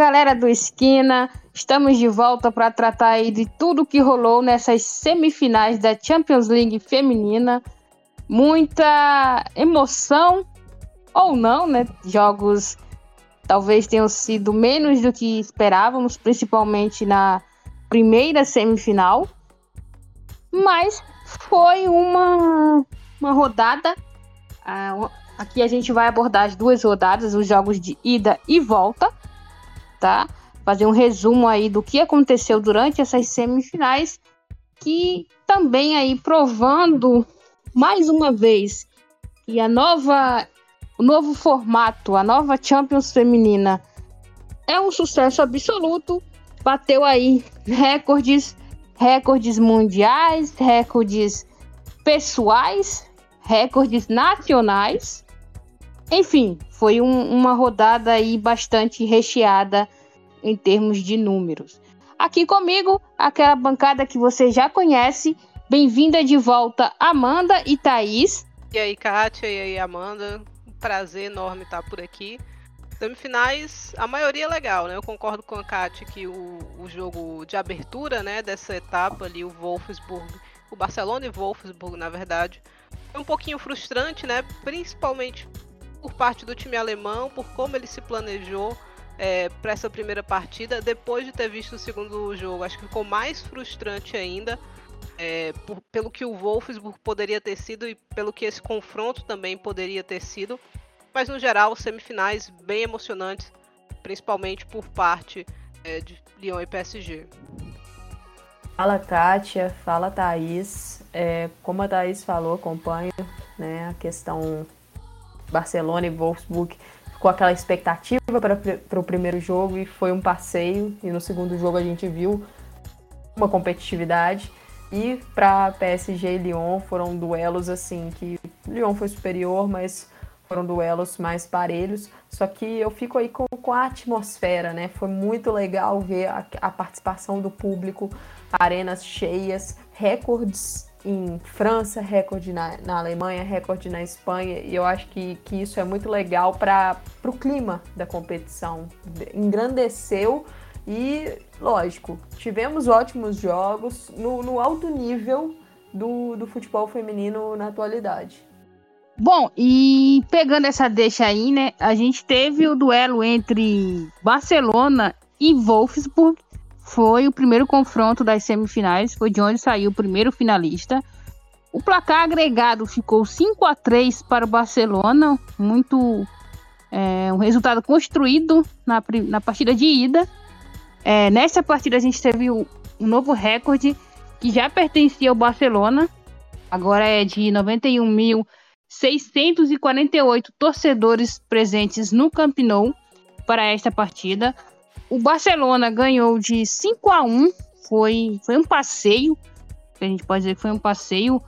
Galera do Esquina, estamos de volta para tratar aí de tudo que rolou nessas semifinais da Champions League feminina. Muita emoção ou não, né? Jogos talvez tenham sido menos do que esperávamos, principalmente na primeira semifinal. Mas foi uma, uma rodada. Uh, aqui a gente vai abordar as duas rodadas, os jogos de ida e volta tá? Fazer um resumo aí do que aconteceu durante essas semifinais, que também aí provando mais uma vez que a nova o novo formato, a nova Champions feminina é um sucesso absoluto, bateu aí recordes, recordes mundiais, recordes pessoais, recordes nacionais enfim, foi um, uma rodada aí bastante recheada em termos de números. Aqui comigo, aquela bancada que você já conhece. Bem-vinda de volta, Amanda e Thaís. E aí, Kátia, e aí, Amanda. Prazer enorme estar por aqui. Semifinais, a maioria é legal, né? Eu concordo com a Kátia que o, o jogo de abertura né, dessa etapa ali, o Wolfsburg, o Barcelona e Wolfsburg, na verdade, foi um pouquinho frustrante, né? Principalmente por parte do time alemão, por como ele se planejou é, para essa primeira partida. Depois de ter visto o segundo jogo, acho que ficou mais frustrante ainda. É, por, pelo que o Wolfsburg poderia ter sido e pelo que esse confronto também poderia ter sido. Mas no geral, semifinais bem emocionantes, principalmente por parte é, de Lyon e PSG. Fala Kátia, fala Thaís. É, como a Thaís falou, acompanho né, a questão Barcelona e Wolfsburg ficou aquela expectativa para o primeiro jogo e foi um passeio. E no segundo jogo a gente viu uma competitividade. E para PSG e Lyon foram duelos assim que Lyon foi superior, mas foram duelos mais parelhos. Só que eu fico aí com, com a atmosfera, né? Foi muito legal ver a, a participação do público, arenas cheias, recordes em França, recorde na, na Alemanha, recorde na Espanha, e eu acho que, que isso é muito legal para o clima da competição. Engrandeceu e, lógico, tivemos ótimos jogos no, no alto nível do, do futebol feminino na atualidade. Bom, e pegando essa deixa aí, né? A gente teve o duelo entre Barcelona e Wolfsburg, foi o primeiro confronto das semifinais, foi de onde saiu o primeiro finalista. O placar agregado ficou 5 a 3 para o Barcelona, muito é, um resultado construído na, na partida de ida. É, nessa partida a gente teve um novo recorde que já pertencia ao Barcelona, agora é de 91.648 torcedores presentes no Camp Nou para esta partida. O Barcelona ganhou de 5 a 1 foi, foi um passeio, a gente pode dizer que foi um passeio.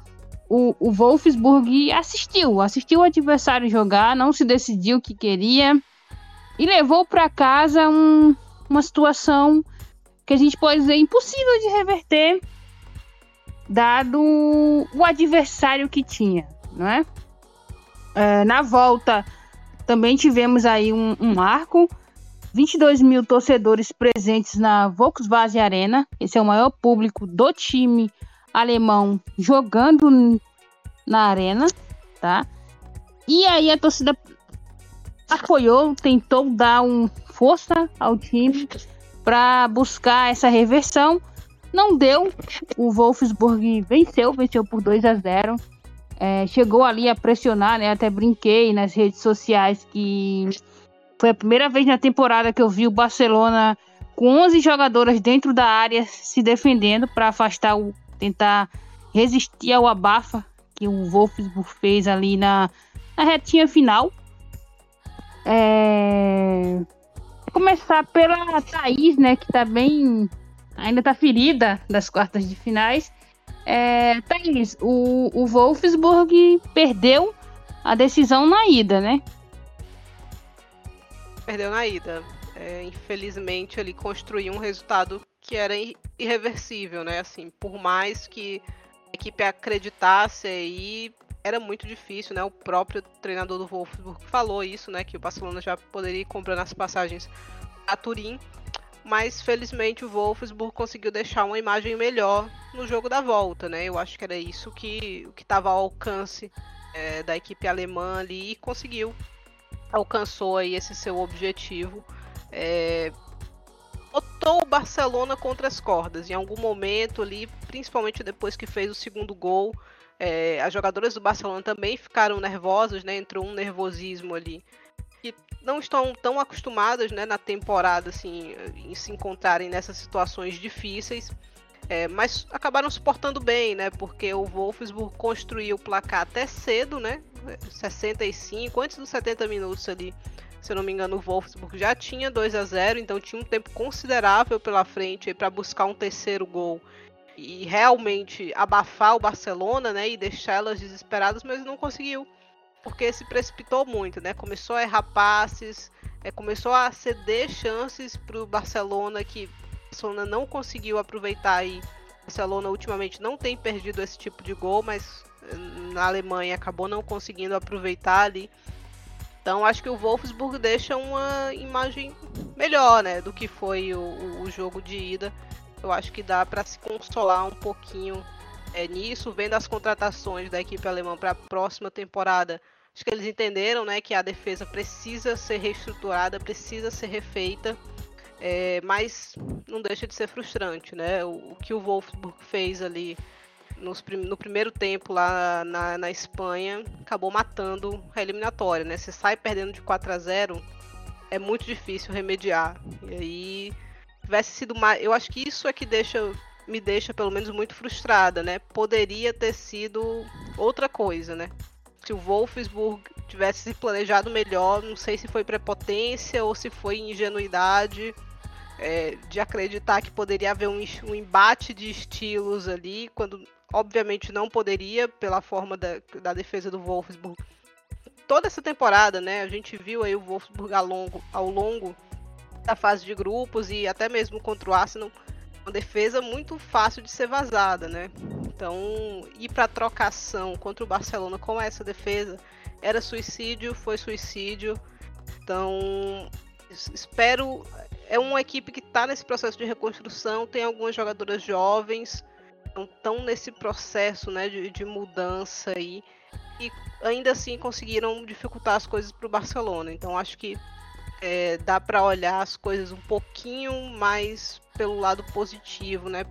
O, o Wolfsburg assistiu, assistiu o adversário jogar, não se decidiu o que queria e levou para casa um, uma situação que a gente pode dizer impossível de reverter, dado o adversário que tinha, não é? é na volta também tivemos aí um, um arco 22 mil torcedores presentes na Volkswagen Arena. Esse é o maior público do time alemão jogando na arena, tá? E aí a torcida apoiou, tentou dar um força ao time para buscar essa reversão. Não deu. O Wolfsburg venceu, venceu por 2 a 0. É, chegou ali a pressionar, né? Até brinquei nas redes sociais que foi a primeira vez na temporada que eu vi o Barcelona com 11 jogadoras dentro da área se defendendo para afastar o tentar resistir ao abafa que o Wolfsburg fez ali na, na retinha final. É... Vou começar pela Thaís, né, que tá bem ainda tá ferida das quartas de finais. É, Thaís, o, o Wolfsburg perdeu a decisão na ida, né? Perdeu na ida. É, infelizmente ele construiu um resultado que era irreversível, né? Assim, por mais que a equipe acreditasse aí, era muito difícil, né? O próprio treinador do Wolfsburg falou isso, né? Que o Barcelona já poderia ir comprando as passagens a Turim, mas felizmente o Wolfsburg conseguiu deixar uma imagem melhor no jogo da volta, né? Eu acho que era isso que estava ao alcance é, da equipe alemã ali e conseguiu, alcançou aí esse seu objetivo. É, botou o Barcelona contra as cordas em algum momento ali, principalmente depois que fez o segundo gol. É, as jogadoras do Barcelona também ficaram nervosas, né? Entrou um nervosismo ali que não estão tão acostumadas né, na temporada assim, em se encontrarem nessas situações difíceis. É, mas acabaram suportando bem, né? Porque o Wolfsburg construiu o placar até cedo, né? 65, antes dos 70 minutos ali. Se eu não me engano, o Wolfsburg já tinha 2 a 0 então tinha um tempo considerável pela frente para buscar um terceiro gol e realmente abafar o Barcelona, né? E deixar elas desesperadas, mas não conseguiu porque se precipitou muito, né? Começou a errar passes, é, começou a ceder chances para o Barcelona que Barcelona não conseguiu aproveitar e o Barcelona ultimamente não tem perdido esse tipo de gol, mas eh, na Alemanha acabou não conseguindo aproveitar ali. Então acho que o Wolfsburg deixa uma imagem melhor, né, do que foi o, o jogo de ida. Eu acho que dá para se consolar um pouquinho é, nisso, vendo as contratações da equipe alemã para a próxima temporada. Acho que eles entenderam né, que a defesa precisa ser reestruturada, precisa ser refeita, é, mas não deixa de ser frustrante. Né? O, o que o Wolfsburg fez ali nos, no primeiro tempo lá na, na, Espanha acabou matando a eliminatória. Né? Você sai perdendo de 4 a 0 é muito difícil remediar. E aí tivesse sido mais. Eu acho que isso é que deixa me deixa pelo menos muito frustrada, né? Poderia ter sido outra coisa, né? Se o Wolfsburg tivesse se planejado melhor, não sei se foi prepotência ou se foi ingenuidade é, de acreditar que poderia haver um, um, embate de estilos ali, quando obviamente não poderia, pela forma da, da defesa do Wolfsburg. Toda essa temporada, né? A gente viu aí o Wolfsburg ao longo, ao longo da fase de grupos e até mesmo contra o Arsenal uma defesa muito fácil de ser vazada, né? Então, ir para trocação contra o Barcelona com essa defesa era suicídio, foi suicídio. Então, espero. É uma equipe que está nesse processo de reconstrução, tem algumas jogadoras jovens, estão nesse processo né, de, de mudança aí. E ainda assim conseguiram dificultar as coisas para o Barcelona. Então, acho que é, dá para olhar as coisas um pouquinho mais pelo lado positivo, né?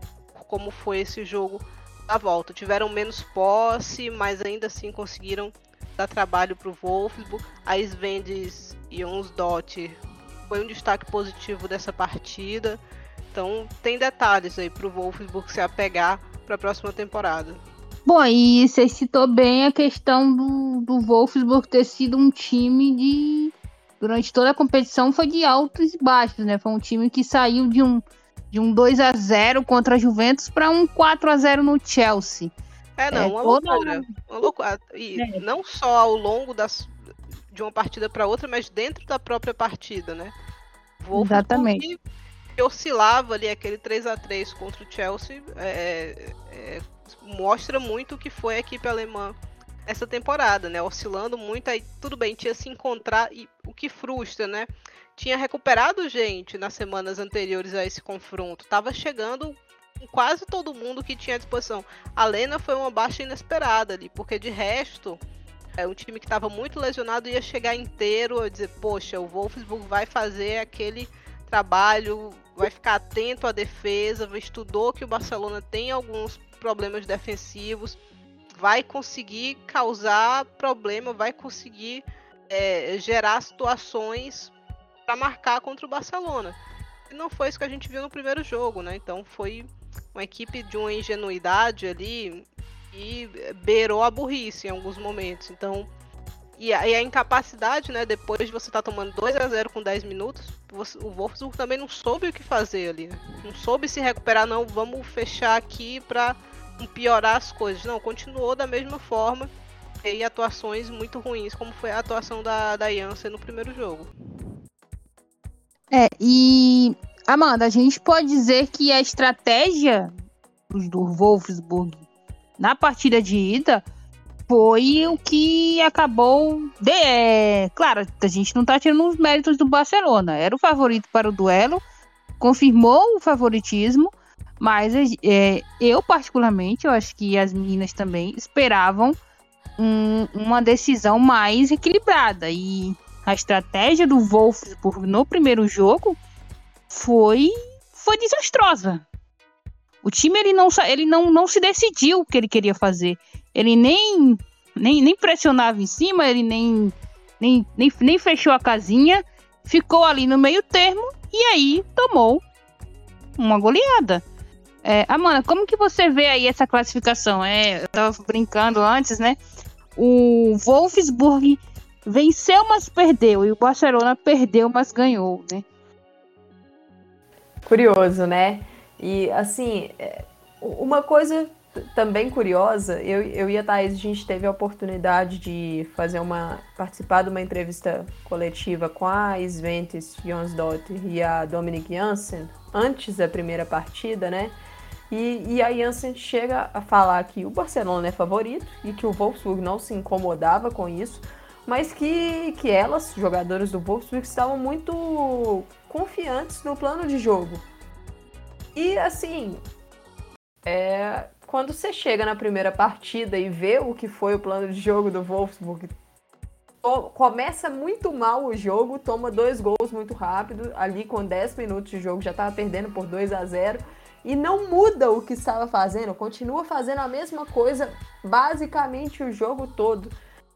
Como foi esse jogo da volta. Tiveram menos posse, mas ainda assim conseguiram dar trabalho para o Wolfsburg. A Svendes e Dot foi um destaque positivo dessa partida. Então tem detalhes aí para o Wolfsburg se apegar para a próxima temporada. Bom, e você citou bem a questão do, do Wolfsburg ter sido um time de. Durante toda a competição foi de altos e baixos, né? Foi um time que saiu de um, de um 2 a 0 contra a Juventus para um 4 a 0 no Chelsea. É, não, é, uma loucura. Uma loucura. E é. não só ao longo das, de uma partida para outra, mas dentro da própria partida, né? Wolfsburg Exatamente. Que oscilava ali aquele 3 a 3 contra o Chelsea é, é, mostra muito o que foi a equipe alemã essa temporada, né? Oscilando muito, aí tudo bem, tinha se encontrar e o que frustra, né? tinha recuperado gente nas semanas anteriores a esse confronto. Tava chegando com quase todo mundo que tinha à disposição. A Lena foi uma baixa inesperada ali, porque de resto, é um time que estava muito lesionado ia chegar inteiro a dizer, poxa, o Wolfsburg vai fazer aquele trabalho, vai ficar atento à defesa, estudou que o Barcelona tem alguns problemas defensivos, vai conseguir causar problema, vai conseguir é, gerar situações para marcar contra o Barcelona. E não foi isso que a gente viu no primeiro jogo, né? Então foi uma equipe de uma ingenuidade ali e beirou a burrice em alguns momentos. Então, e a, e a incapacidade, né? Depois de você estar tá tomando 2 a 0 com 10 minutos, você, o Wolfsburg também não soube o que fazer ali. Não soube se recuperar, não. Vamos fechar aqui para piorar as coisas. Não, continuou da mesma forma. E atuações muito ruins, como foi a atuação da, da Janssen no primeiro jogo. É, e Amanda, a gente pode dizer que a estratégia do Wolfsburg na partida de ida foi o que acabou. De, é, claro, a gente não tá tirando os méritos do Barcelona. Era o favorito para o duelo, confirmou o favoritismo, mas é, eu, particularmente, eu acho que as meninas também esperavam um, uma decisão mais equilibrada. E a estratégia do Wolfsburg no primeiro jogo foi, foi desastrosa. O time ele não, ele não, não se decidiu o que ele queria fazer. Ele nem, nem, nem pressionava em cima, ele nem, nem, nem, nem fechou a casinha, ficou ali no meio termo e aí tomou uma goleada. É, Amanda, como que você vê aí essa classificação? É, eu tava brincando antes, né? O Wolfsburg venceu, mas perdeu. E o Barcelona perdeu, mas ganhou, né? Curioso, né? E, assim, é, uma coisa também curiosa, eu, eu e a Thaís, a gente teve a oportunidade de fazer uma, participar de uma entrevista coletiva com a Sventes Jonsdottir e a Dominic Janssen, antes da primeira partida, né? E, e a Janssen chega a falar que o Barcelona é favorito e que o Wolfsburg não se incomodava com isso, mas que, que elas, jogadoras do Wolfsburg, estavam muito confiantes no plano de jogo. E assim, é, quando você chega na primeira partida e vê o que foi o plano de jogo do Wolfsburg, começa muito mal o jogo, toma dois gols muito rápido, ali com 10 minutos de jogo já estava perdendo por 2 a 0 e não muda o que estava fazendo, continua fazendo a mesma coisa basicamente o jogo todo.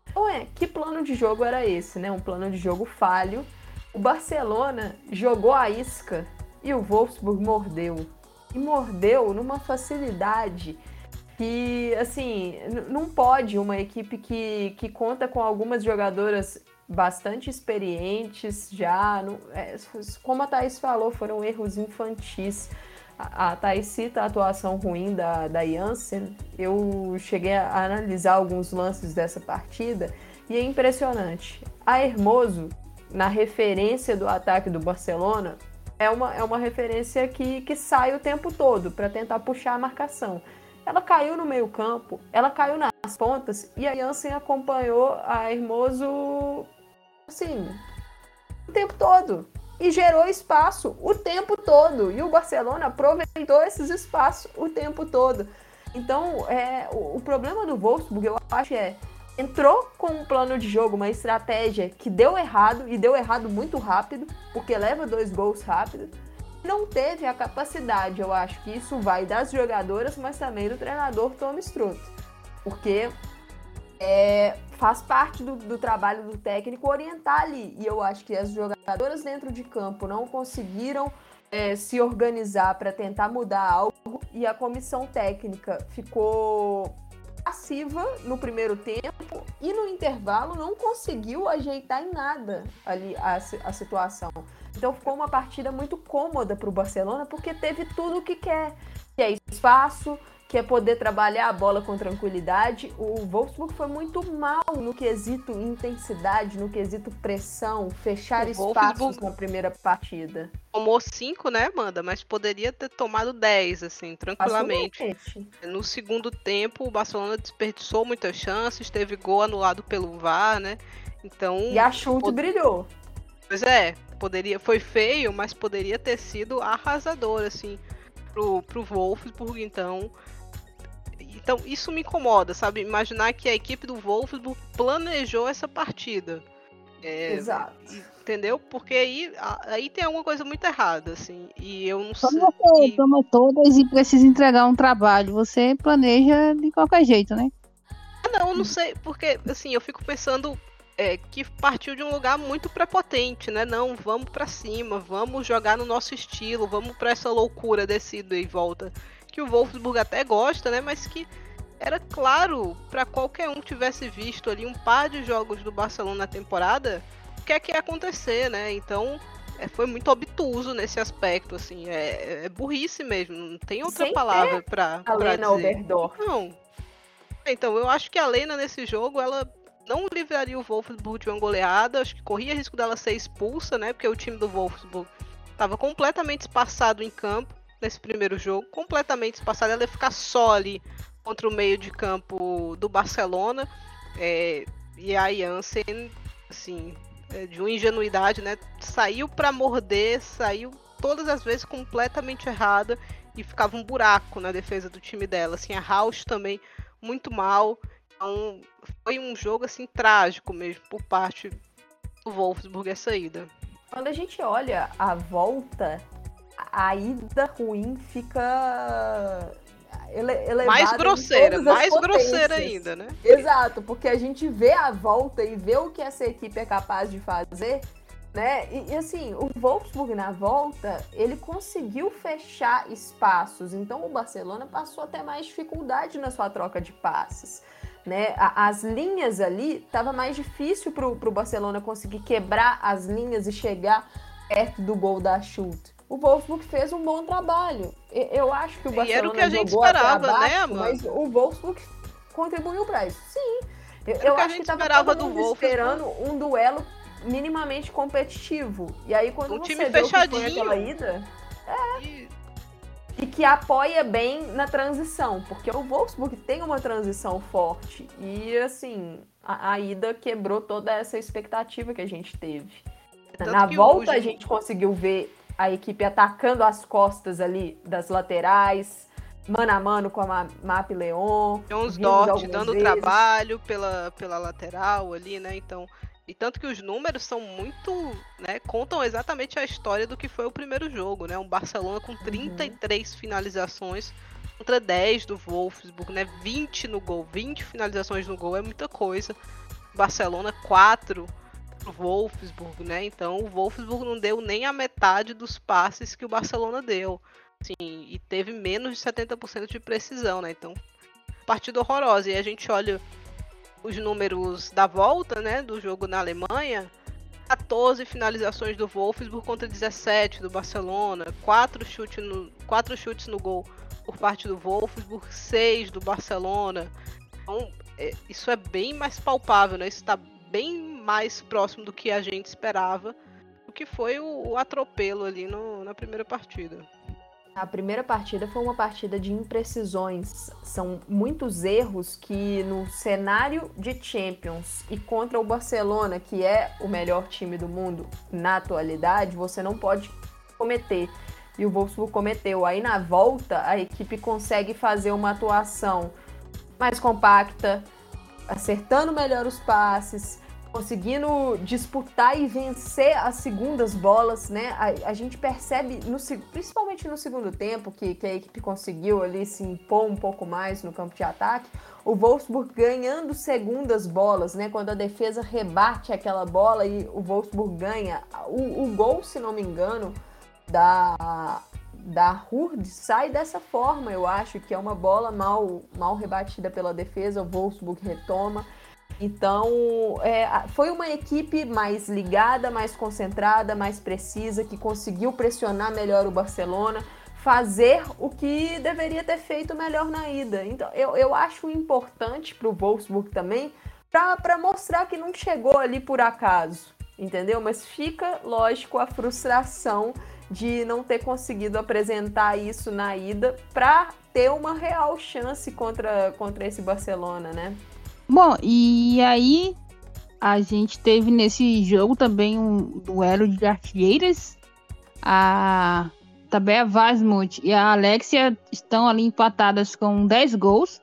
Então é, que plano de jogo era esse, né? Um plano de jogo falho. O Barcelona jogou a isca e o Wolfsburg mordeu. E mordeu numa facilidade que, assim, não pode uma equipe que, que conta com algumas jogadoras bastante experientes já. Não, é, como a Thaís falou, foram erros infantis. A, a Thaís cita a atuação ruim da, da Janssen. Eu cheguei a analisar alguns lances dessa partida e é impressionante. A Hermoso, na referência do ataque do Barcelona, é uma, é uma referência que, que sai o tempo todo para tentar puxar a marcação. Ela caiu no meio campo, ela caiu nas pontas e a Jansen acompanhou a Hermoso assim, o tempo todo. E gerou espaço o tempo todo. E o Barcelona aproveitou esses espaços o tempo todo. Então, é, o, o problema do Wolfsburg, eu acho, é entrou com um plano de jogo, uma estratégia que deu errado e deu errado muito rápido, porque leva dois gols rápido. Não teve a capacidade, eu acho que isso vai das jogadoras, mas também do treinador Tom Strutt, porque é, faz parte do, do, trabalho do técnico orientar ali. E eu acho que as jogadoras dentro de campo não conseguiram é, se organizar para tentar mudar algo e a comissão técnica ficou passiva no primeiro tempo e no intervalo não conseguiu ajeitar em nada ali a, a situação. Então ficou uma partida muito cômoda para o Barcelona porque teve tudo o que quer, que é espaço, que é poder trabalhar a bola com tranquilidade. O Wolfsburg foi muito mal no quesito intensidade, no quesito pressão, fechar o espaços Wolfsburg na primeira partida. Tomou cinco, né, Amanda? Mas poderia ter tomado 10, assim, tranquilamente. No segundo tempo, o Barcelona desperdiçou muitas chances, teve gol anulado pelo VAR, né? Então. E a chute pod... brilhou. Pois é, poderia, foi feio, mas poderia ter sido arrasador, assim, pro, pro Wolfsburg, então então isso me incomoda, sabe? Imaginar que a equipe do Wolfsburg planejou essa partida. É, Exato. Entendeu? Porque aí, aí tem alguma coisa muito errada, assim. E eu não sei. Quando você e... toma todas e precisa entregar um trabalho, você planeja de qualquer jeito, né? Ah, não, não sei, porque assim, eu fico pensando é, que partiu de um lugar muito prepotente, né? Não, vamos para cima, vamos jogar no nosso estilo, vamos para essa loucura desse e volta que o Wolfsburg até gosta, né? Mas que era claro para qualquer um que tivesse visto ali um par de jogos do Barcelona na temporada o que é que ia acontecer, né? Então é, foi muito obtuso nesse aspecto, assim, é, é burrice mesmo, não tem outra Sem palavra para a Lena Oberdorf. Não. Então, eu acho que a Lena nesse jogo, ela não livraria o Wolfsburg de uma goleada, acho que corria risco dela ser expulsa, né? Porque o time do Wolfsburg estava completamente espaçado em campo nesse primeiro jogo, completamente espaçada, ela ia ficar só ali contra o meio de campo do Barcelona. É, e a Jansen, assim, é, de uma ingenuidade, né? Saiu para morder, saiu todas as vezes completamente errada e ficava um buraco na defesa do time dela. Assim, a House também muito mal. Então, foi um jogo assim trágico mesmo por parte do Wolfsburg essa ida. Quando a gente olha a volta, a ida ruim fica elevada mais grosseira, mais grosseira ainda, né? Exato, porque a gente vê a volta e vê o que essa equipe é capaz de fazer, né? E, e, assim, o Wolfsburg na volta, ele conseguiu fechar espaços, então o Barcelona passou até mais dificuldade na sua troca de passes. Né? As linhas ali, estava mais difícil para o Barcelona conseguir quebrar as linhas e chegar perto do gol da Schultz o Wolfsburg fez um bom trabalho. Eu acho que o Barcelona e era o que a gente esperava, né, baixo, né, Mas o Wolfsburg contribuiu para isso. Sim. Eu, eu acho que estava do Wolfsburg. esperando um duelo minimamente competitivo. E aí quando um você time fechadinho. Que aquela ida, é. E... e que apoia bem na transição, porque o Wolfsburg tem uma transição forte. E assim, a, a ida quebrou toda essa expectativa que a gente teve. Tanto na volta hoje... a gente conseguiu ver a equipe atacando as costas ali das laterais, mano a mano com a Map Leon. Jones Dort dando vezes. trabalho pela, pela lateral ali, né? Então. E tanto que os números são muito. Né, contam exatamente a história do que foi o primeiro jogo, né? Um Barcelona com 33 uhum. finalizações contra 10 do Wolfsburg, né? 20 no gol, 20 finalizações no gol é muita coisa. Barcelona 4 pro Wolfsburg, né? Então o Wolfsburg não deu nem a metade dos passes que o Barcelona deu. Assim, e teve menos de 70% de precisão, né? Então, partida horrorosa. E a gente olha os números da volta, né, do jogo na Alemanha, 14 finalizações do Wolfsburg contra 17 do Barcelona, 4 chutes no, 4 chutes no gol por parte do Wolfsburg, 6 do Barcelona. Então, é, isso é bem mais palpável, né? Isso está bem mais próximo do que a gente esperava, o que foi o, o atropelo ali no, na primeira partida. A primeira partida foi uma partida de imprecisões. São muitos erros que no cenário de Champions e contra o Barcelona, que é o melhor time do mundo na atualidade, você não pode cometer. E o Wolfsburg cometeu. Aí na volta, a equipe consegue fazer uma atuação mais compacta, acertando melhor os passes, conseguindo disputar e vencer as segundas bolas, né? A, a gente percebe, no, principalmente no segundo tempo, que, que, a equipe conseguiu ali se impor um pouco mais no campo de ataque, o Wolfsburg ganhando segundas bolas, né? Quando a defesa rebate aquela bola e o Wolfsburg ganha. O, o gol, se não me engano, da, da Hurd sai dessa forma, eu acho, que é uma bola mal, mal rebatida pela defesa, o Wolfsburg retoma. Então, é, foi uma equipe mais ligada, mais concentrada, mais precisa, que conseguiu pressionar melhor o Barcelona, fazer o que deveria ter feito melhor na ida. Então, eu, eu acho importante para o Wolfsburg também, para mostrar que não chegou ali por acaso, entendeu? Mas fica, lógico, a frustração de não ter conseguido apresentar isso na ida para ter uma real chance contra, contra esse Barcelona, né? Bom, e aí a gente teve nesse jogo também um duelo de artilheiras. A Tabea Vasmut e a Alexia estão ali empatadas com 10 gols.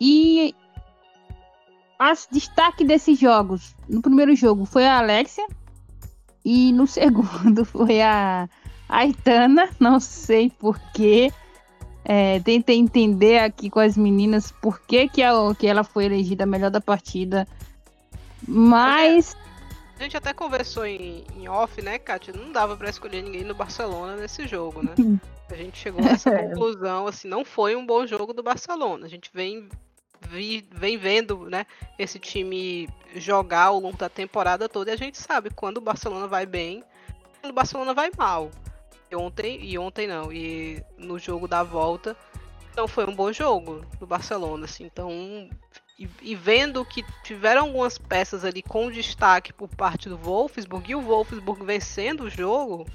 E as destaque desses jogos, no primeiro jogo foi a Alexia e no segundo foi a Aitana, não sei porquê. É, tentei entender aqui com as meninas por que, que, a, que ela foi elegida a melhor da partida. Mas. A gente até conversou em, em off, né, Kátia? Não dava para escolher ninguém no Barcelona nesse jogo, né? A gente chegou nessa conclusão, assim, não foi um bom jogo do Barcelona. A gente vem, vi, vem vendo, né, esse time jogar ao longo da temporada toda e a gente sabe quando o Barcelona vai bem, quando o Barcelona vai mal ontem, e ontem não, e no jogo da volta, não foi um bom jogo do Barcelona, assim, então e, e, vendo que tiveram algumas peças ali com destaque por parte do Wolfsburg e o Wolfsburg vencendo o jogo,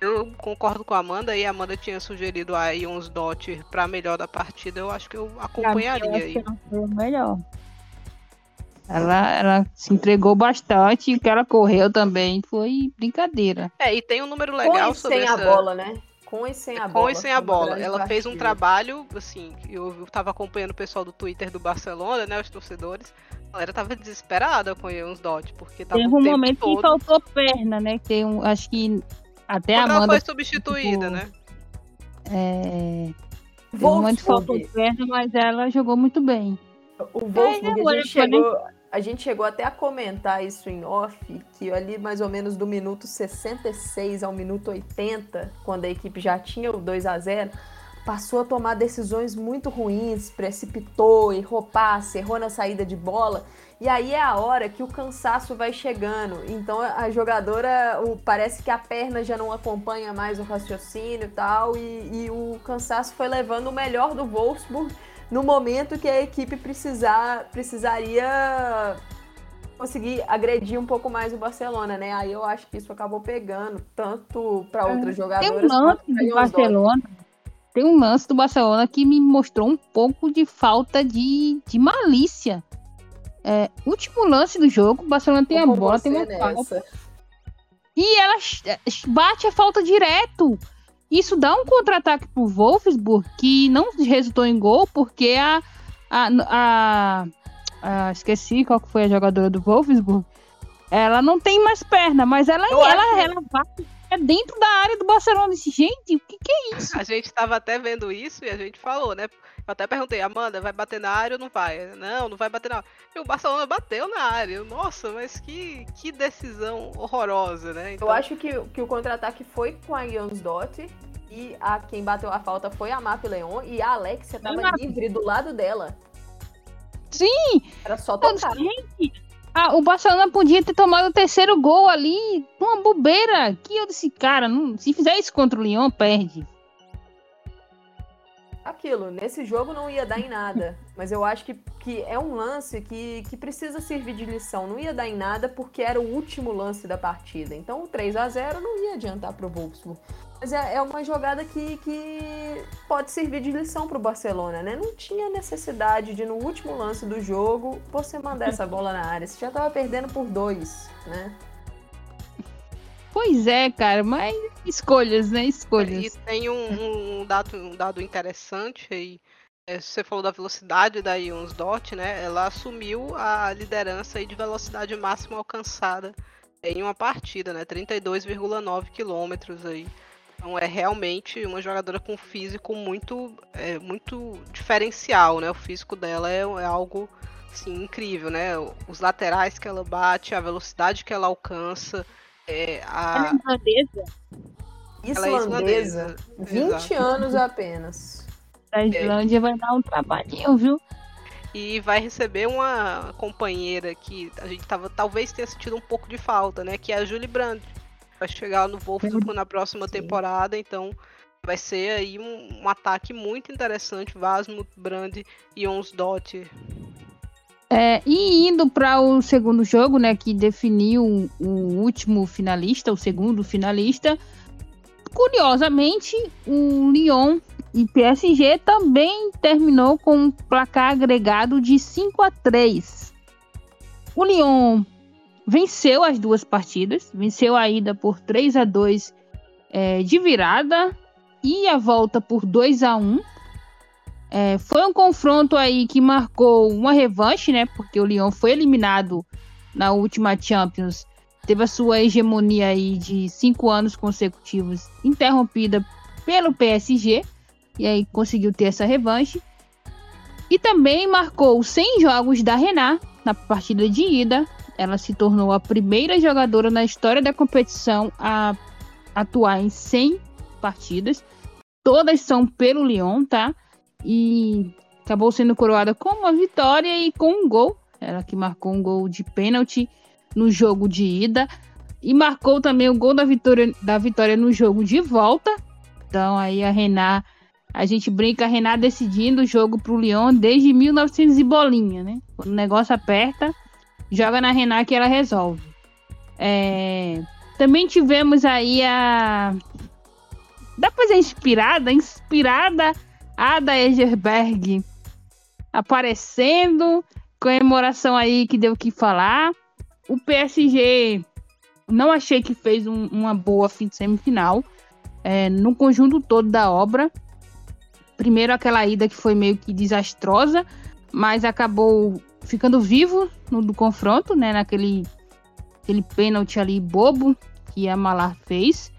Eu concordo com a Amanda e a Amanda tinha sugerido aí uns dot para melhor da partida. Eu acho que eu acompanharia eu aí. que ela foi o melhor. Ela, ela se entregou bastante e que ela correu também foi brincadeira. É, e tem um número legal Com e sobre sem essa... a bola, né? Com e sem a Com bola. e sem a bola. Ela fez um trabalho, assim, eu, eu tava acompanhando o pessoal do Twitter do Barcelona, né, os torcedores. A galera tava desesperada com uns dot, porque tava Teve um tempo momento que todo... faltou perna, né? Tem um, acho que até a Quando ela Amanda. foi substituída, tipo, né? É, teve um momento que faltou perna, mas ela jogou muito bem. O Wolfsburg, agora a, gente foi, chegou, a gente chegou até a comentar isso em off, que ali mais ou menos do minuto 66 ao minuto 80, quando a equipe já tinha o 2 a 0 passou a tomar decisões muito ruins, precipitou, errou passe, errou na saída de bola. E aí é a hora que o cansaço vai chegando. Então a jogadora, o- parece que a perna já não acompanha mais o raciocínio e tal, e, e o cansaço foi levando o melhor do Wolfsburg no momento que a equipe precisar, precisaria conseguir agredir um pouco mais o Barcelona, né? Aí eu acho que isso acabou pegando tanto para outras É, Tem jogadoras um lance do. Barcelona. Tem um lance do Barcelona que me mostrou um pouco de falta de, de malícia. É, último lance do jogo, o Barcelona tem a Tô com bola, tem uma falta. nessa. E ela bate a falta direto. Isso dá um contra-ataque pro Wolfsburg que não resultou em gol, porque a, a, a, a- Esqueci qual que foi a jogadora do Wolfsburg. Ela não tem mais perna, mas ela, Eu ela, acho- ela bate é dentro da área do Barcelona. Gente, o que, que é isso? A gente tava até vendo isso e a gente falou, né? Eu até perguntei, Amanda, vai bater na área ou não vai? Não, não vai bater na área. E o Barcelona bateu na área. Nossa, mas que, que decisão horrorosa, né? Então, Eu acho que, que o contra-ataque foi com a Jonsdott e a quem bateu a falta foi a Map Leon e a Alexia tava livre do lado dela. Sim! Era só tocar. gente, ah, o Barcelona podia ter tomado o terceiro gol ali, uma bobeira. Que eu disse, cara, não, se fizer isso contra o Lyon, perde. Aquilo, nesse jogo não ia dar em nada. Mas eu acho que, que é um lance que, que precisa servir de lição. Não ia dar em nada porque era o último lance da partida. Então o 3 a 0 não ia adiantar pro Wolfsburg. Mas é, é uma jogada que, que pode servir de lição pro Barcelona, né? Não tinha necessidade de, no último lance do jogo, você mandar essa bola na área. Você já tava perdendo por dois, né? Pois é, cara, mas escolhas, né? E Escolhas. tem um, um dado, um dado interessante aí. É, Você falou da velocidade da Ions Dot, né? Ela assumiu a liderança aí de velocidade máxima alcançada em uma partida, né? 32,9 quilômetros aí. Então é realmente uma jogadora com físico muito, é, muito diferencial, né? O físico dela é, é algo assim, incrível, né? Os laterais que ela bate, a velocidade que ela alcança, é, Ela a, é irlandesa. ela é Islandesa, 20 Exato. anos apenas. A Islândia vai dar um trabalhinho, viu? e vai receber uma companheira que a gente tava, talvez tenha sentido um pouco de falta, né? Que é a Julie Brand. Vai chegar no Wolfsburg na próxima Sim. temporada, então vai ser aí um, um ataque muito interessante. Vasmut, Brand e Onsdott. É, e indo para o segundo jogo, né, que definiu o último finalista, o segundo finalista, curiosamente, o Lyon e PSG também terminou com um placar agregado de 5 a 3. O Lyon venceu as duas partidas, venceu a ida por 3 a 2 é, de virada e a volta por 2 a 1 é, foi um confronto aí que marcou uma revanche, né? Porque o Lyon foi eliminado na última Champions. Teve a sua hegemonia aí de cinco anos consecutivos interrompida pelo PSG. E aí conseguiu ter essa revanche. E também marcou 100 jogos da Renat na partida de ida. Ela se tornou a primeira jogadora na história da competição a atuar em 100 partidas. Todas são pelo Lyon, tá? E acabou sendo coroada com uma vitória e com um gol. Ela que marcou um gol de pênalti no jogo de ida e marcou também o gol da vitória, da vitória no jogo de volta. Então aí a Renat, a gente brinca a Renat decidindo o jogo pro Lyon desde 1900 e bolinha, né? Quando o negócio aperta, joga na Renat que ela resolve. É, Também tivemos aí a dá pra ser inspirada, inspirada Ada Egerberg aparecendo, comemoração aí que deu o que falar. O PSG não achei que fez um, uma boa fim de semifinal é, no conjunto todo da obra. Primeiro aquela ida que foi meio que desastrosa, mas acabou ficando vivo no do confronto, né? Naquele aquele pênalti ali bobo que a Malar fez.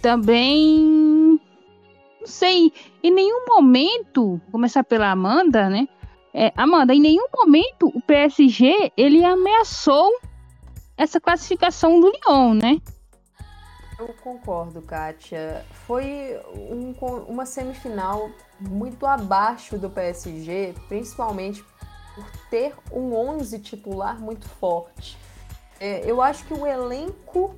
Também não sei, em nenhum momento, começar pela Amanda, né? É, Amanda, em nenhum momento o PSG ele ameaçou essa classificação do Lyon, né? Eu concordo, Kátia. Foi um, uma semifinal muito abaixo do PSG, principalmente por ter um 11 titular muito forte. É, eu acho que o elenco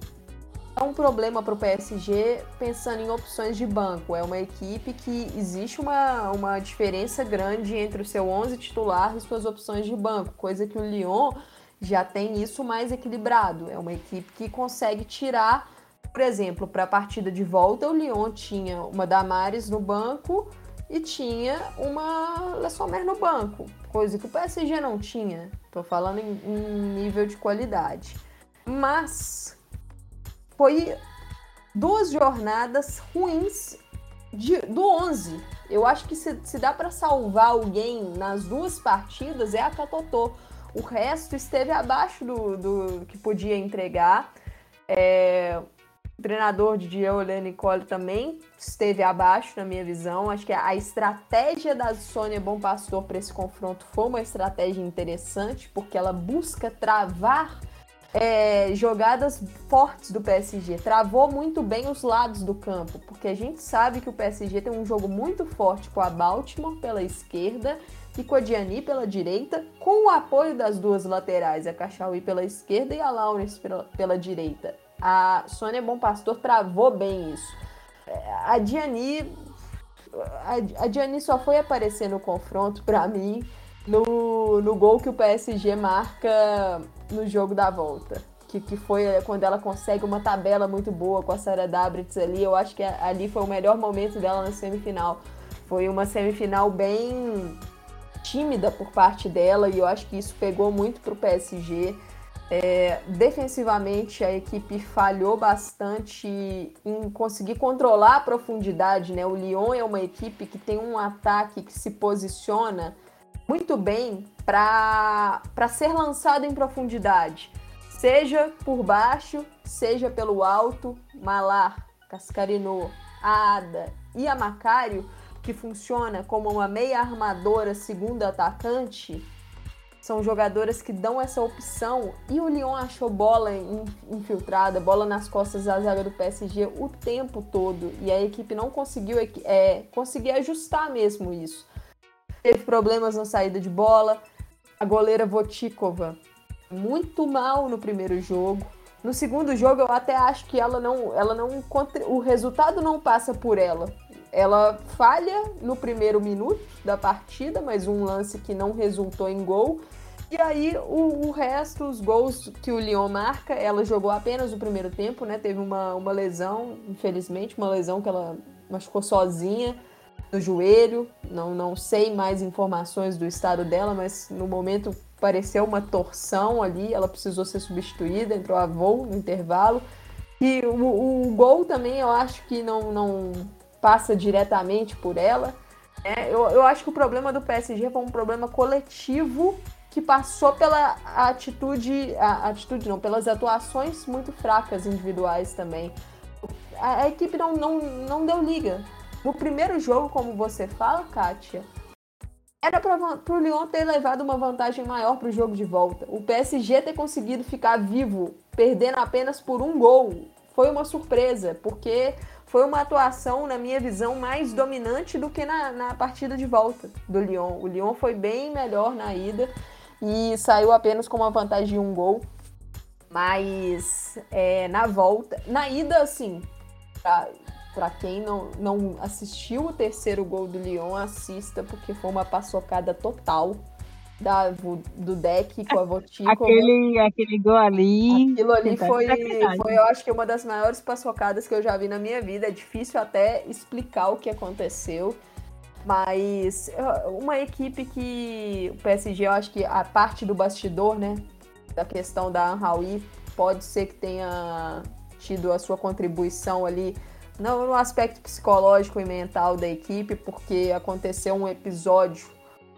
é um problema para o PSG pensando em opções de banco. É uma equipe que existe uma, uma diferença grande entre o seu 11 titular e suas opções de banco, coisa que o Lyon já tem isso mais equilibrado. É uma equipe que consegue tirar por exemplo, para a partida de volta, o Lyon tinha uma Damares no banco e tinha uma Le Sommer no banco, coisa que o PSG não tinha. Estou falando em, em nível de qualidade. Mas foi duas jornadas ruins de, do 11. Eu acho que se, se dá para salvar alguém nas duas partidas é a Catotô. O resto esteve abaixo do, do que podia entregar. É, o treinador de Diego Nicole também esteve abaixo, na minha visão. Acho que a estratégia da Sônia Bom Pastor para esse confronto foi uma estratégia interessante, porque ela busca travar é, jogadas fortes do PSG. Travou muito bem os lados do campo, porque a gente sabe que o PSG tem um jogo muito forte com a Baltimore pela esquerda e com a Diani pela direita, com o apoio das duas laterais, a Cachauí pela esquerda e a Lawrence pela, pela direita. A Sônia Bom Pastor travou bem isso. A Diani. A, Diani só foi aparecer no confronto, para mim, no, no gol que o PSG marca no jogo da volta. Que, que foi quando ela consegue uma tabela muito boa com a Sara Dabritz ali. Eu acho que ali foi o melhor momento dela na semifinal. Foi uma semifinal bem tímida por parte dela e eu acho que isso pegou muito pro PSG. É, defensivamente, a equipe falhou bastante em conseguir controlar a profundidade. Né? O Lyon é uma equipe que tem um ataque que se posiciona muito bem para ser lançado em profundidade, seja por baixo, seja pelo alto. Malar, Cascarino, Ada e a que funciona como uma meia armadora segunda atacante, são jogadoras que dão essa opção. E o Lyon achou bola infiltrada, bola nas costas da zaga do PSG o tempo todo. E a equipe não conseguiu é, conseguir ajustar mesmo isso. Teve problemas na saída de bola. A goleira Votikova muito mal no primeiro jogo. No segundo jogo, eu até acho que ela não, ela não, o resultado não passa por ela. Ela falha no primeiro minuto da partida, mas um lance que não resultou em gol. E aí, o, o, resto, os gols que o Lyon marca, ela jogou apenas o primeiro tempo, né? Teve uma, uma lesão, infelizmente, uma lesão que ela machucou sozinha no joelho. Não, não sei mais informações do estado dela, mas no momento pareceu uma torção ali. Ela precisou ser substituída, entrou a voo no intervalo. E o, o gol também eu acho que não, não passa diretamente por ela. É, eu, eu acho que o problema do PSG foi um problema coletivo que passou pela atitude, a, atitude não, pelas atuações muito fracas individuais também. A, a equipe não, não, não deu liga. No primeiro jogo, como você fala, Kátia, era para o Lyon ter levado uma vantagem maior para o jogo de volta. O PSG ter conseguido ficar vivo, perdendo apenas por um gol, foi uma surpresa, porque foi uma atuação, na minha visão, mais dominante do que na, na partida de volta do Lyon. O Lyon foi bem melhor na ida e saiu apenas com uma vantagem de um gol. Mas é, na volta, na ida, assim, para quem não, não assistiu o terceiro gol do Lyon, assista, porque foi uma paçocada total. da, do deck com a Votico. aquele, aquele gol ali. Aquilo ali foi, foi, eu acho que uma das maiores paçocadas que eu já vi na minha vida. É difícil até explicar o que aconteceu. Mas uma equipe que o PSG, eu acho que a parte do bastidor, né? Da questão da Anhaui, pode ser que tenha tido a sua contribuição ali não no aspecto psicológico e mental da equipe, porque aconteceu um episódio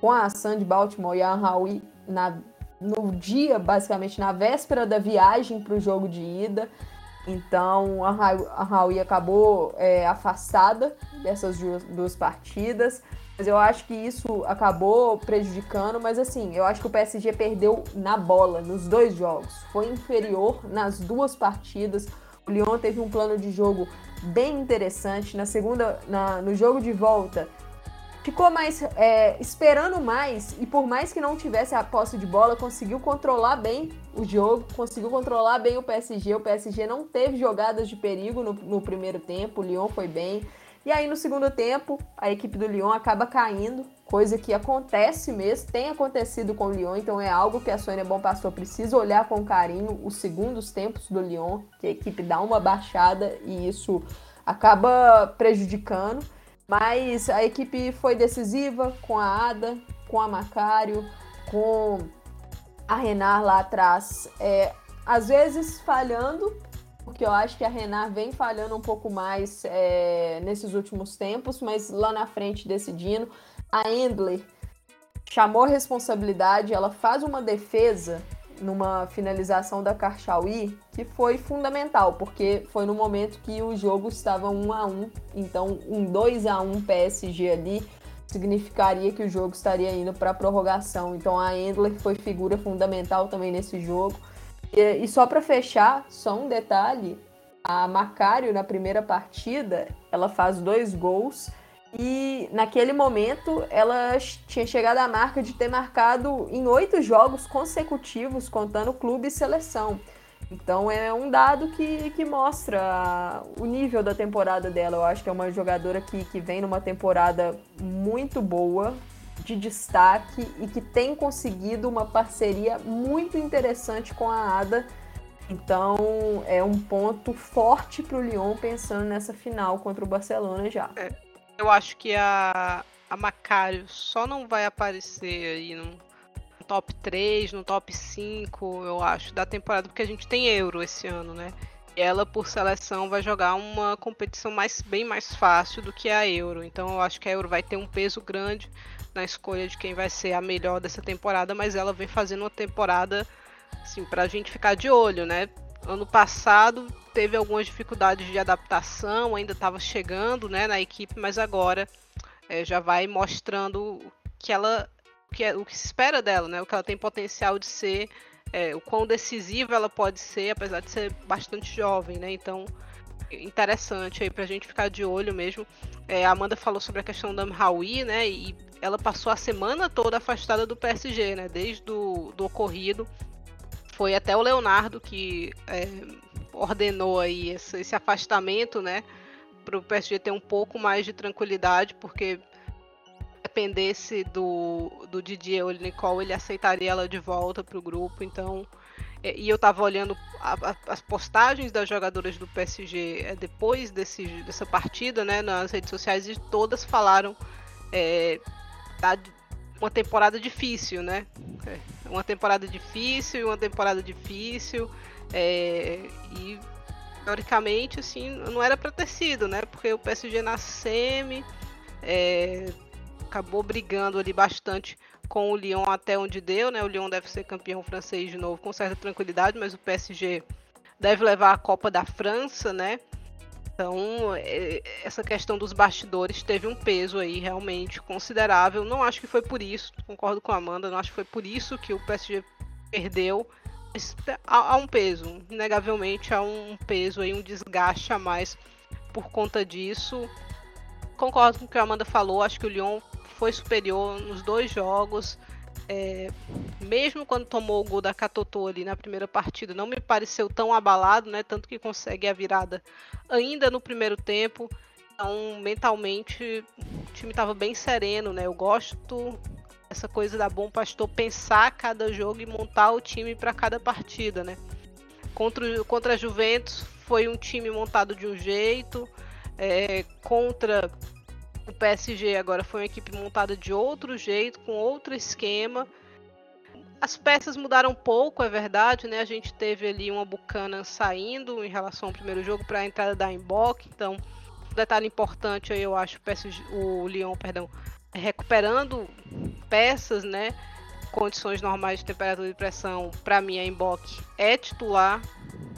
com a Sandy Baltimore e a Howie na, no dia, basicamente, na véspera da viagem para o jogo de ida. Então a Howie acabou é, afastada dessas duas, duas partidas. Mas eu acho que isso acabou prejudicando. Mas assim, eu acho que o PSG perdeu na bola, nos dois jogos. Foi inferior nas duas partidas. O Lyon teve um plano de jogo bem interessante. Na segunda, na, no jogo de volta, ficou mais é, esperando mais e por mais que não tivesse a posse de bola, conseguiu controlar bem o jogo, conseguiu controlar bem o PSG. O PSG não teve jogadas de perigo no, no primeiro tempo, o Lyon foi bem. E aí no segundo tempo, a equipe do Lyon acaba caindo, coisa que acontece mesmo, tem acontecido com o Lyon, então é algo que a Sônia Bom Pastor precisa olhar com carinho os segundos tempos do Lyon, que a equipe dá uma baixada e isso acaba prejudicando. Mas a equipe foi decisiva com a Ada, com a Macário, com a Renar lá atrás. É, às vezes falhando, porque eu acho que a Renar vem falhando um pouco mais é, nesses últimos tempos, mas lá na frente decidindo. A Endler chamou a responsabilidade, ela faz uma defesa numa finalização da Karchaui que foi fundamental, porque foi no momento que o jogo estava 1 a 1 então um 2 a 1 PSG ali significaria que o jogo estaria indo para prorrogação. Então a Endler foi figura fundamental também nesse jogo. E, e só para fechar, só um detalhe, a Macário na primeira partida, ela faz dois gols e naquele momento ela tinha chegado à marca de ter marcado em oito jogos consecutivos, contando clube e seleção. Então é um dado que, que mostra o nível da temporada dela. Eu acho que é uma jogadora que, que vem numa temporada muito boa, de destaque e que tem conseguido uma parceria muito interessante com a Ada. Então é um ponto forte para o Lyon pensando nessa final contra o Barcelona já. É eu acho que a, a só não vai aparecer aí no, top 3, no top 5, eu acho, da temporada, porque a gente tem Euro esse ano, né? Ela, por seleção, vai jogar uma competição mais, bem mais fácil do que a Euro. Então eu acho que a Euro vai ter um peso grande na escolha de quem vai ser a melhor dessa temporada, mas ela vem fazendo uma temporada assim, pra gente ficar de olho, né? Ano passado teve algumas dificuldades de adaptação, ainda estava chegando né, na equipe, mas agora é, já vai mostrando que ela, que é, o que se espera dela, né, o que ela tem potencial de ser, é, o quão decisiva ela pode ser, apesar de ser bastante jovem, né? Então, interessante aí para a gente ficar de olho mesmo. É, a Amanda falou sobre a questão da Mhaui, né? E ela passou a semana toda afastada do PSG, né? Desde do, do ocorrido foi até o Leonardo que é, ordenou aí esse, esse afastamento, né? Para o PSG ter um pouco mais de tranquilidade, porque dependesse do, do Didier ou Nicole, ele aceitaria ela de volta para o grupo. Então, e eu estava olhando a, a, as postagens das jogadoras do PSG é, depois desse, dessa partida, né, nas redes sociais, e todas falaram é, da, uma temporada difícil, né? É, uma temporada difícil uma temporada difícil. É, e teoricamente, assim, não era para ter sido, né? Porque o PSG na semi é, acabou brigando ali bastante com o Lyon até onde deu, né? O Lyon deve ser campeão francês de novo com certa tranquilidade, mas o PSG deve levar a Copa da França, né? Então, é, essa questão dos bastidores teve um peso aí realmente considerável. Não acho que foi por isso, concordo com a Amanda, não acho que foi por isso que o PSG perdeu. Há, um peso, inegavelmente há um peso aí, um desgaste a mais por conta disso. Concordo com o que a Amanda falou, acho que o Lyon foi superior nos dois jogos. É, mesmo quando tomou o gol da Catotô ali na primeira partida, não me pareceu tão abalado, né? Tanto que consegue a virada ainda no primeiro tempo. Então, mentalmente, o time estava bem sereno, né? Eu gosto essa coisa da Bom Pastor pensar cada jogo e montar o time para cada partida, né? Contra, contra a Juventus foi um time montado de um jeito, é, contra o PSG agora foi uma equipe montada de outro jeito, com outro esquema. As peças mudaram pouco, é verdade, né? A gente teve ali uma Bucana saindo em relação ao primeiro jogo para a entrada da Embok, então detalhe importante aí eu acho o, PSG, o Lyon, perdão, recuperando peças, né? Condições normais de temperatura e pressão, para mim a Embok é titular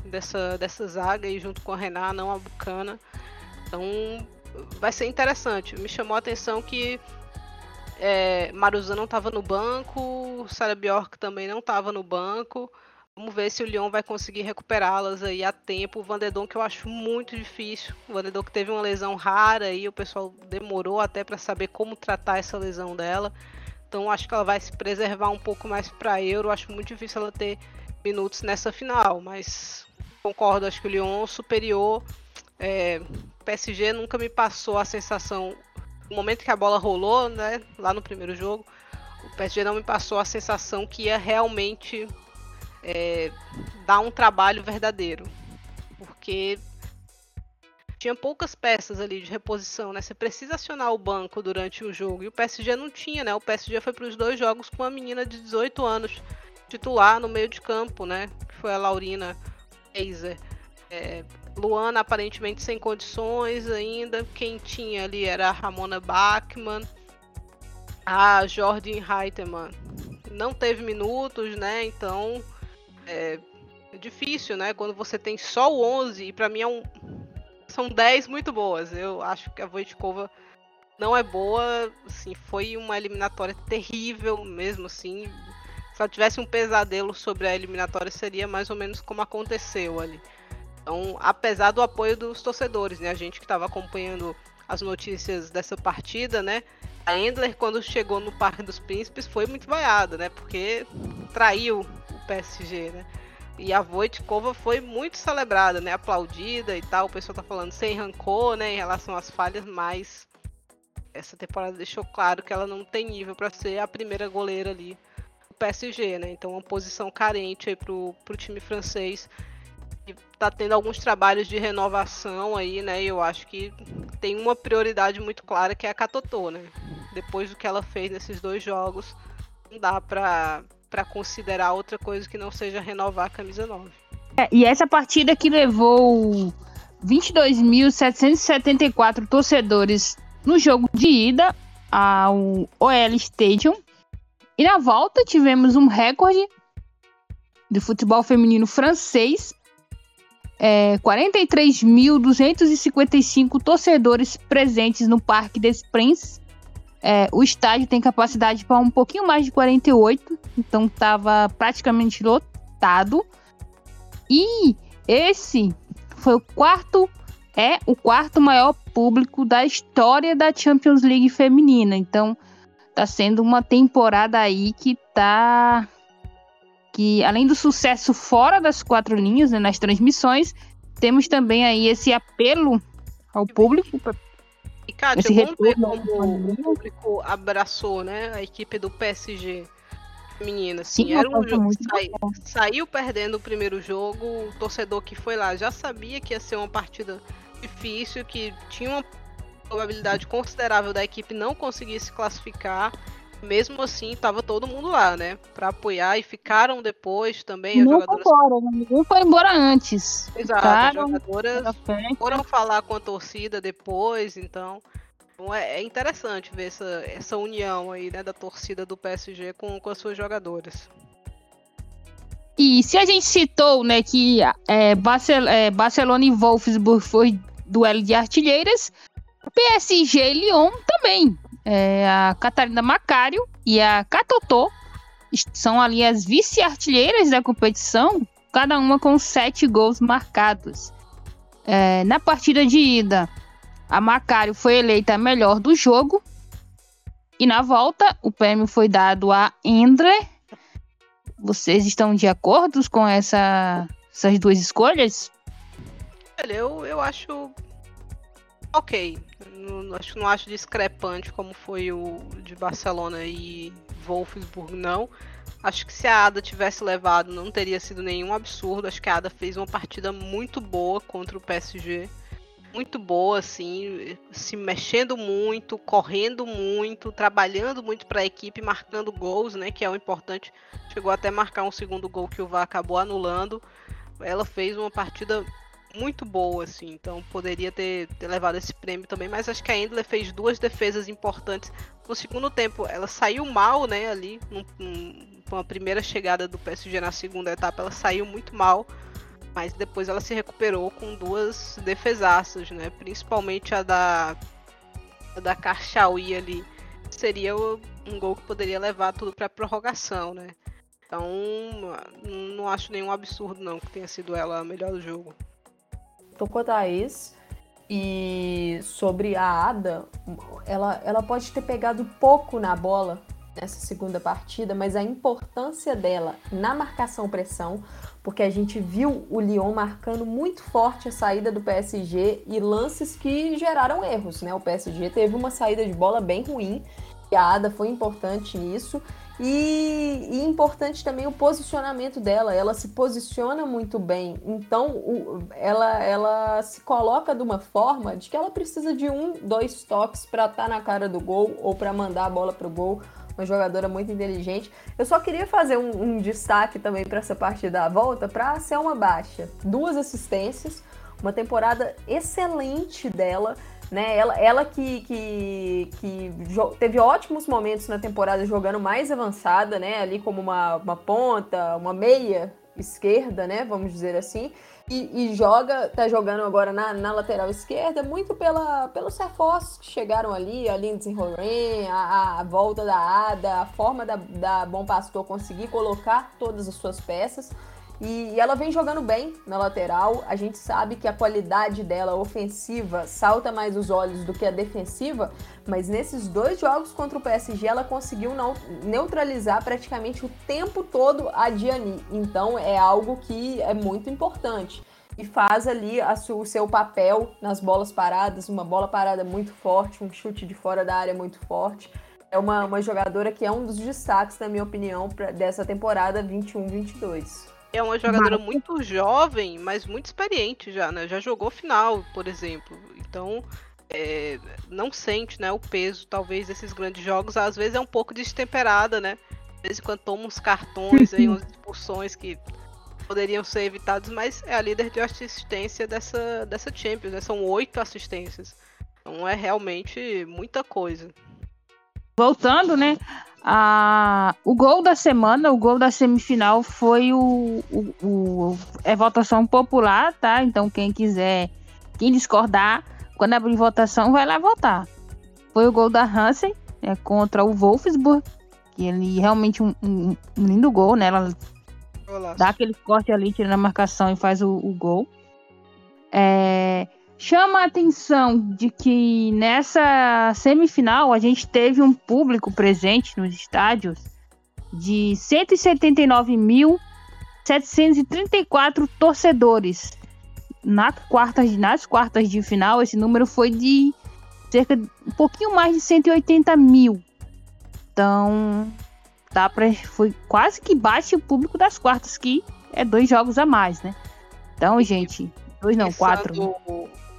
dessa, dessa zaga e junto com a Renan, não a Bucana. Então vai ser interessante. Me chamou a atenção que é, Maruza não estava no banco, Sarah Bjork também não estava no banco. Vamos ver se o Lyon vai conseguir recuperá-las aí a tempo. O Vandedon que eu acho muito difícil. O Vandedon que teve uma lesão rara e o pessoal demorou até para saber como tratar essa lesão dela. Então acho que ela vai se preservar um pouco mais para Euro. Acho muito difícil ela ter minutos nessa final, mas concordo, acho que o Lyon superior. É, PSG nunca me passou a sensação, no momento que a bola rolou, né, lá no primeiro jogo, o PSG não me passou a sensação que ia realmente é, dar um trabalho verdadeiro. Porque tinha poucas peças ali de reposição, né? Você precisa acionar o banco durante o jogo. E o PSG não tinha, né? O PSG foi para os dois jogos com uma menina de 18 anos titular no meio de campo, né? Que foi a Laurina Kaiser. É, Luana aparentemente sem condições ainda. Quem tinha ali era a Ramona Bachmann. A Jordan Reitemann não teve minutos, né? Então é, é, difícil, né? Quando você tem só o 11, e para mim é um, são 10 muito boas. Eu acho que a Voitkova não é boa, assim, foi uma eliminatória terrível mesmo, assim. Se ela tivesse um pesadelo sobre a eliminatória, seria mais ou menos como aconteceu ali. Então, apesar do apoio dos torcedores, né? A gente que estava acompanhando as notícias dessa partida, né? A Endler, quando chegou no Parque dos Príncipes, foi muito vaiada, né? Porque traiu PSG, né? E a Voitkova foi muito celebrada, né? Aplaudida e tal. O pessoal tá falando sem rancor, né? Em relação às falhas, mas essa temporada deixou claro que ela não tem nível para ser a primeira goleira ali do PSG, né? Então, uma posição carente aí pro, pro time francês. E tá tendo alguns trabalhos de renovação aí, né? Eu acho que tem uma prioridade muito clara que é a Catotô, né? Depois do que ela fez nesses dois jogos, não dá pra, para considerar outra coisa que não seja renovar a camisa 9. É, e essa partida que levou 22.774 torcedores no jogo de ida ao OL Stadium. E na volta tivemos um recorde de futebol feminino francês. É, 43.255 torcedores presentes no Parque des Princes é, o estádio tem capacidade para um pouquinho mais de 48, então estava praticamente lotado. E esse foi o quarto, é o quarto maior público da história da Champions League feminina. Então está sendo uma temporada aí que tá que além do sucesso fora das quatro linhas, né, nas transmissões, temos também aí esse apelo ao público e, Kátia, vamos ver como o público abraçou né, a equipe do PSG menina. Assim, Sim, era um jogo sai, saiu perdendo o primeiro jogo, o torcedor que foi lá já sabia que ia ser uma partida difícil, que tinha uma probabilidade considerável da equipe não conseguir se classificar mesmo assim, tava todo mundo lá, né? Pra apoiar e ficaram depois também. As jogadoras... Fora, né? ninguém foi embora antes. Exato, ficaram, as jogadoras foram falar com a torcida depois, então. Então é, é, interessante ver essa, essa união aí, né, da torcida do PSG com, com as suas jogadoras. E se a gente citou, né, que é, Barcel é, Barcelona e Wolfsburg foi duelo de artilheiras, PSG e Lyon também é, a Catarina Macário e a Catotô são ali as vice-artilheiras da competição, cada uma com sete gols marcados. É, na partida de ida, a Macário foi eleita a melhor do jogo. E na volta, o prêmio foi dado a Endre. Vocês estão de acordo com essa, essas duas escolhas? Olha, eu, eu acho ok. Não, acho, não acho discrepante como foi o de Barcelona e Wolfsburg, não. Acho que se a Ada tivesse levado, não teria sido nenhum absurdo. Acho que a Ada fez uma partida muito boa contra o PSG. Muito boa, assim, se mexendo muito, correndo muito, trabalhando muito para a equipe, marcando gols, né? Que é o importante. Chegou até marcar um segundo gol que o VAR acabou anulando. Ela fez uma partida muito boa, assim, então poderia ter, ter, levado esse prêmio também, mas acho que a Endler fez duas defesas importantes. No segundo tempo, ela saiu mal, né, ali, com a primeira chegada do PSG na segunda etapa, ela saiu muito mal, mas depois ela se recuperou com duas defesaças, né, principalmente a da, a da Karchaui ali, seria um gol que poderia levar tudo para prorrogação, né. Então, não acho nenhum absurdo não que tenha sido ela a melhor do jogo tocou a Thaís. E sobre a Ada, ela, ela pode ter pegado pouco na bola nessa segunda partida, mas a importância dela na marcação-pressão, porque a gente viu o Lyon marcando muito forte a saída do PSG e lances que geraram erros, né? O PSG teve uma saída de bola bem ruim e a Ada foi importante nisso. E, e, importante também o posicionamento dela. Ela se posiciona muito bem. Então, o, ela, ela se coloca de uma forma de que ela precisa de um, dois toques para estar tá na cara do gol ou para mandar a bola para o gol. Uma jogadora muito inteligente. Eu só queria fazer um, um destaque também para essa parte da volta para ser uma baixa. Duas assistências, uma temporada excelente dela né? Ela, ela que, que, que teve ótimos momentos na temporada jogando mais avançada, né? Ali como uma, uma ponta, uma meia esquerda, né? Vamos dizer assim. E, e, joga, tá jogando agora na, na, lateral esquerda, muito pela, pelos reforços que chegaram ali, a Lindsay Horan, a, a, volta da Ada, a forma da, da Bom Pastor conseguir colocar todas as suas peças. E, ela vem jogando bem na lateral. A gente sabe que a qualidade dela ofensiva salta mais os olhos do que a defensiva, mas nesses dois jogos contra o PSG ela conseguiu neutralizar praticamente o tempo todo a Diani. Então é algo que é muito importante. E faz ali o seu papel nas bolas paradas, uma bola parada muito forte, um chute de fora da área muito forte. É uma, uma jogadora que é um dos destaques, na minha opinião, pra, dessa temporada 21-22 é uma jogadora muito jovem, mas muito experiente já, né? Já jogou final, por exemplo. Então, é, não sente né, o peso, talvez, desses grandes jogos. Às vezes é um pouco destemperada, né? De vez em quando toma uns cartões, aí, umas expulsões que poderiam ser evitados, mas é a líder de assistência dessa, dessa Champions, né? São oito assistências. Então é realmente muita coisa. Voltando, né? A, o gol da semana, o gol da semifinal foi o, o, o, é votação popular, tá? Então quem quiser, quem discordar, quando abrir votação, vai lá votar. Foi o gol da Hansen é, contra o Wolfsburg, que ele realmente um, um, um lindo gol, né? Ela Olá. dá aquele corte ali, tira a marcação e faz o, o gol. É, chama a atenção de que nessa semifinal a gente teve um público presente nos estádios de 179.734 torcedores. Na quarta, nas quartas de final, esse número foi de cerca de um pouquinho mais de 180 mil. Então, dá pra, foi quase que bate o público das quartas, que é dois jogos a mais, né? Então, gente, dois não, quatro.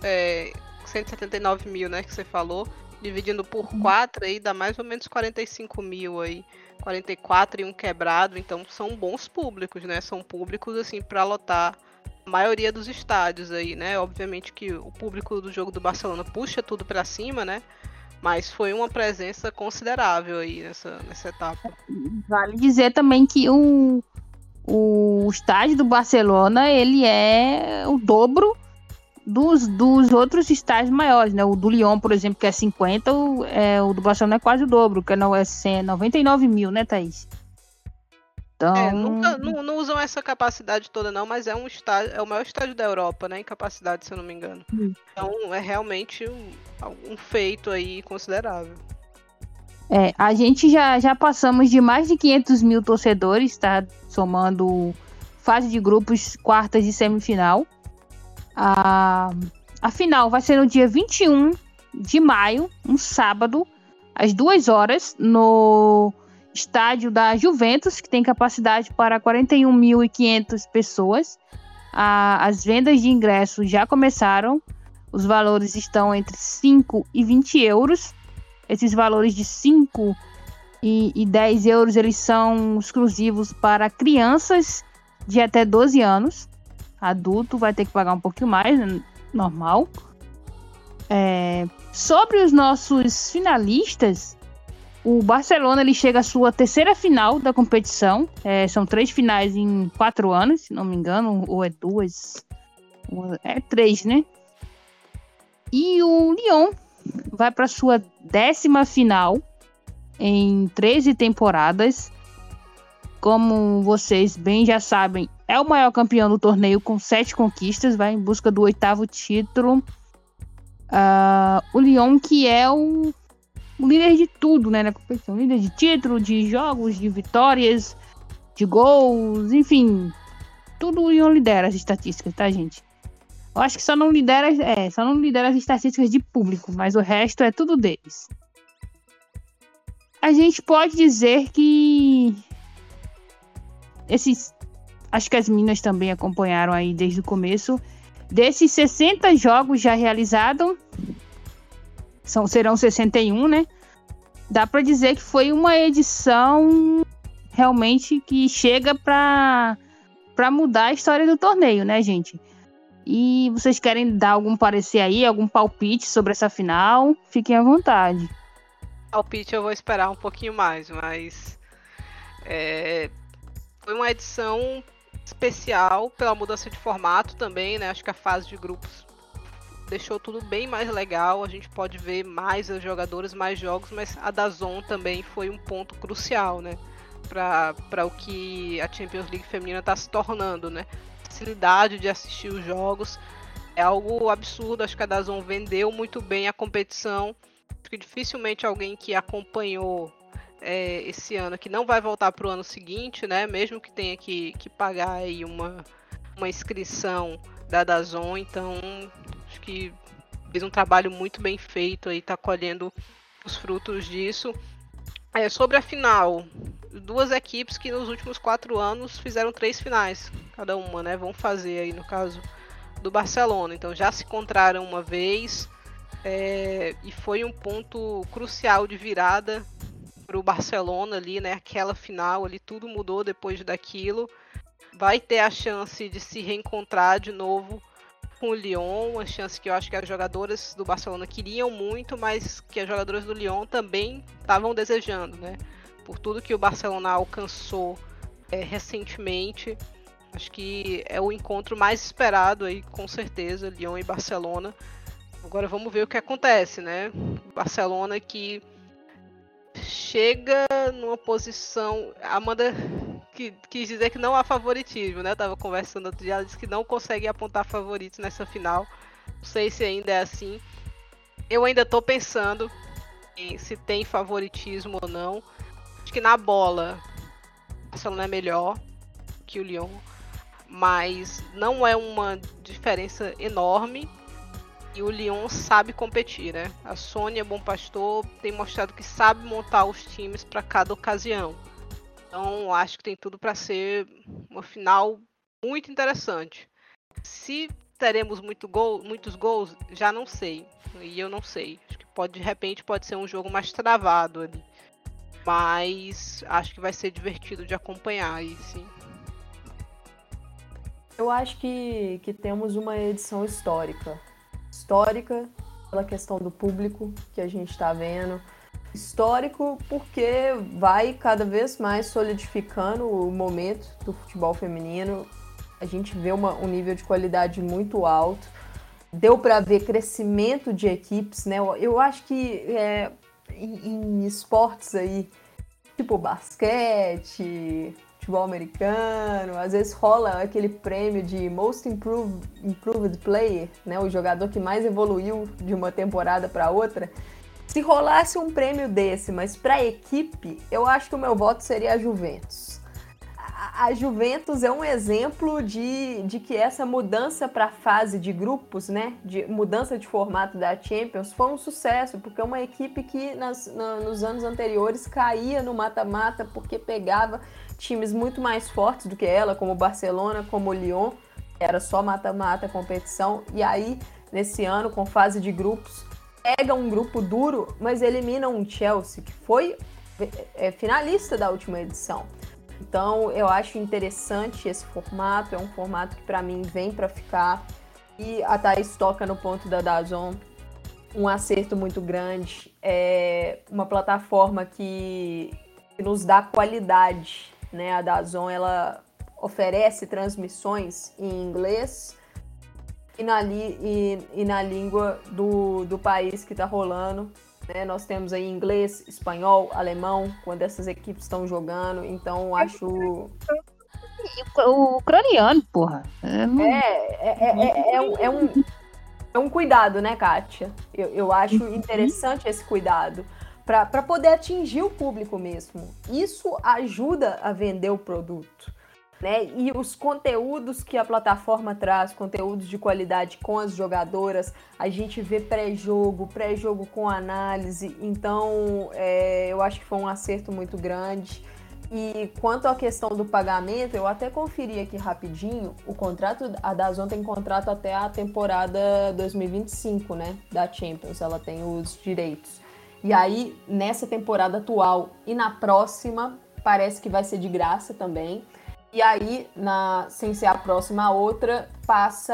É, 179 mil, né, que você falou, dividindo por 4 uhum. aí dá mais ou menos 45 mil aí. 44 e um quebrado, então são bons públicos, né? São públicos assim para lotar a maioria dos estádios aí, né? Obviamente que o público do jogo do Barcelona puxa tudo para cima, né? Mas foi uma presença considerável aí nessa, nessa etapa. Vale dizer também que o, o estádio do Barcelona ele é o dobro dos, dos outros estágios maiores, né? O do Lyon, por exemplo, que é 50, o, é, o do Barcelona é quase o dobro, que é, é 99 mil, né, Thaís? Então... É, nunca, não, não, usam essa capacidade toda, não, mas é um estádio, é o maior estádio da Europa, né? Em capacidade, se eu não me engano. Hum. Então é realmente um, um feito aí considerável. É, a gente já, já passamos de mais de 500 mil torcedores, tá? Somando fase de grupos, quartas e semifinal. A, A final vai ser no dia 21 de maio, um sábado, às 2 horas, no estádio da Juventus, que tem capacidade para 41.500 pessoas. as vendas de ingressos já começaram. Os valores estão entre 5 e 20 euros. Esses valores de 5 e, e 10 euros eles são exclusivos para crianças de até 12 anos. Adulto vai ter que pagar um pouquinho mais, né? normal. É, sobre os nossos finalistas, o Barcelona ele chega à sua terceira final da competição. É, são três finais em quatro anos, se não me engano, ou é duas. É três, né? E o Lyon vai para sua décima final em 13 temporadas. Como vocês bem já sabem, é o maior campeão do torneio com sete conquistas, vai em busca do oitavo título. Uh, o Lyon, que é o, o, líder de tudo né, na competição: líder de título, de jogos, de vitórias, de gols, enfim. Tudo o Lyon lidera as estatísticas, tá, gente? Eu acho que só não lidera, é, só não lidera as estatísticas de público, mas o resto é tudo deles. A gente pode dizer que esses acho que as minas também acompanharam aí desde o começo. Desses 60 jogos já realizados, são, serão 61, né? Dá para dizer que foi uma edição realmente que chega para para mudar a história do torneio, né, gente? E vocês querem dar algum parecer aí, algum palpite sobre essa final? Fiquem à vontade. Palpite eu vou esperar um pouquinho mais, mas é, foi uma edição especial pela mudança de formato também, né? Acho que a fase de grupos deixou tudo bem mais legal. A gente pode ver mais jogadores, mais jogos, mas a da Zon também foi um ponto crucial, né? Para o que a Champions League feminina está se tornando, né? Facilidade de assistir os jogos é algo absurdo. Acho que a Dazon vendeu muito bem a competição. Acho que dificilmente alguém que acompanhou é, esse ano que não vai voltar para o ano seguinte, né? Mesmo que tenha que, que pagar aí uma, uma inscrição da Dazon, então acho que fez um trabalho muito bem feito aí, tá colhendo os frutos disso. É, sobre a final, duas equipes que nos últimos quatro anos fizeram três finais, cada uma, né? Vão fazer aí no caso do Barcelona. Então já se encontraram uma vez é, e foi um ponto crucial de virada para o Barcelona ali, né? Aquela final ali, tudo mudou depois daquilo. Vai ter a chance de se reencontrar de novo com o Lyon, uma chance que eu acho que as jogadoras do Barcelona queriam muito, mas que as jogadoras do Lyon também estavam desejando, né? Por tudo que o Barcelona alcançou é, recentemente, acho que é o encontro mais esperado aí, com certeza, Lyon e Barcelona. Agora vamos ver o que acontece, né? Barcelona que chega numa posição. Amanda que, quis dizer que não há favoritismo, né? Eu tava conversando outro dia, ela disse que não consegue apontar favoritos nessa final. Não sei se ainda é assim. Eu ainda tô pensando em se tem favoritismo ou não. Acho que na bola, o Barcelona é melhor que o Lyon, mas não é uma diferença enorme e o Lyon sabe competir, né? A Sônia Bom Pastor tem mostrado que sabe montar os times para cada ocasião. Então, acho que tem tudo para ser uma final muito interessante. Se teremos muito gol, muitos gols, já não sei. E eu não sei. Acho que pode, de repente pode ser um jogo mais travado ali. Mas acho que vai ser divertido de acompanhar aí, sim. Eu acho que, que temos uma edição histórica histórica, pela questão do público que a gente está vendo. Histórico porque vai cada vez mais solidificando o momento do futebol feminino. A gente vê uma, um nível de qualidade muito alto. Deu para ver crescimento de equipes, né? Eu acho que é, em, em esportes aí, tipo basquete, futebol americano, às vezes rola aquele prêmio de Most Improved, Improved Player, né, o jogador que mais evoluiu de uma temporada para outra. Se rolasse um prêmio desse, mas para equipe, eu acho que o meu voto seria a Juventus. a, Juventus é um exemplo de, de que essa mudança para a fase de grupos, né, de mudança de formato da Champions, foi um sucesso, porque é uma equipe que nas, na, nos anos anteriores caía no mata-mata porque pegava times muito mais fortes do que ela, como o Barcelona, como o Lyon, era só mata-mata competição, e aí nesse ano, com fase de grupos, pega um grupo duro, mas elimina um Chelsea, que foi é, finalista da última edição. Então, eu acho interessante esse formato, é um formato que para mim vem para ficar. E a Thaís toca no ponto da Dazon, um acerto muito grande. É uma plataforma que, que nos dá qualidade, né? A Dazon, ela oferece transmissões em inglês e na, li, e, e na língua do, do país que está rolando. Né? Nós temos aí inglês, espanhol, alemão, quando essas equipes estão jogando. Então, acho. O ucraniano, porra. É, é, é, é, um, é, um, é um cuidado, né, Kátia? Eu, eu acho interessante esse cuidado para poder atingir o público mesmo. Isso ajuda a vender o produto né? E os conteúdos que a plataforma traz, conteúdos de qualidade com as jogadoras, a gente vê pré-jogo, pré-jogo com análise, então é, eu acho que foi um acerto muito grande. E quanto à questão do pagamento, eu até conferi aqui rapidinho. O contrato, a Dazon tem contrato até a temporada 2025, né? Da Champions, ela tem os direitos. E aí, nessa temporada atual e na próxima, parece que vai ser de graça também. E aí, na, sem ser a próxima a outra, passa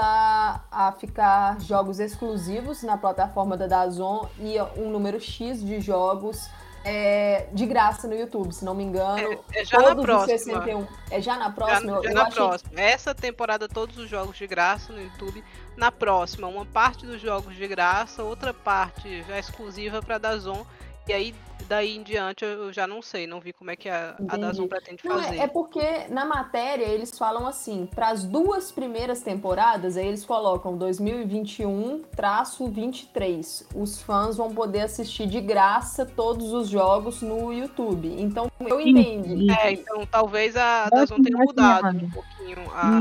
a ficar jogos exclusivos na plataforma da Dazon e um número X de jogos é, de graça no YouTube, se não me engano. É, é já na próxima. 61. É já na próxima? Já, já na próxima. Essa temporada, todos os jogos de graça no YouTube. Na próxima, uma parte dos jogos de graça, outra parte já exclusiva para Dazon. E aí, daí em diante, eu já não sei, não vi como é que a, a Dazon pretende não, é, fazer. É, porque na matéria eles falam assim, para as duas primeiras temporadas, aí eles colocam 2021-23. Os fãs vão poder assistir de graça todos os jogos no YouTube. Então, eu entendi. É, então talvez a Dazon tenha mudado um pouquinho a,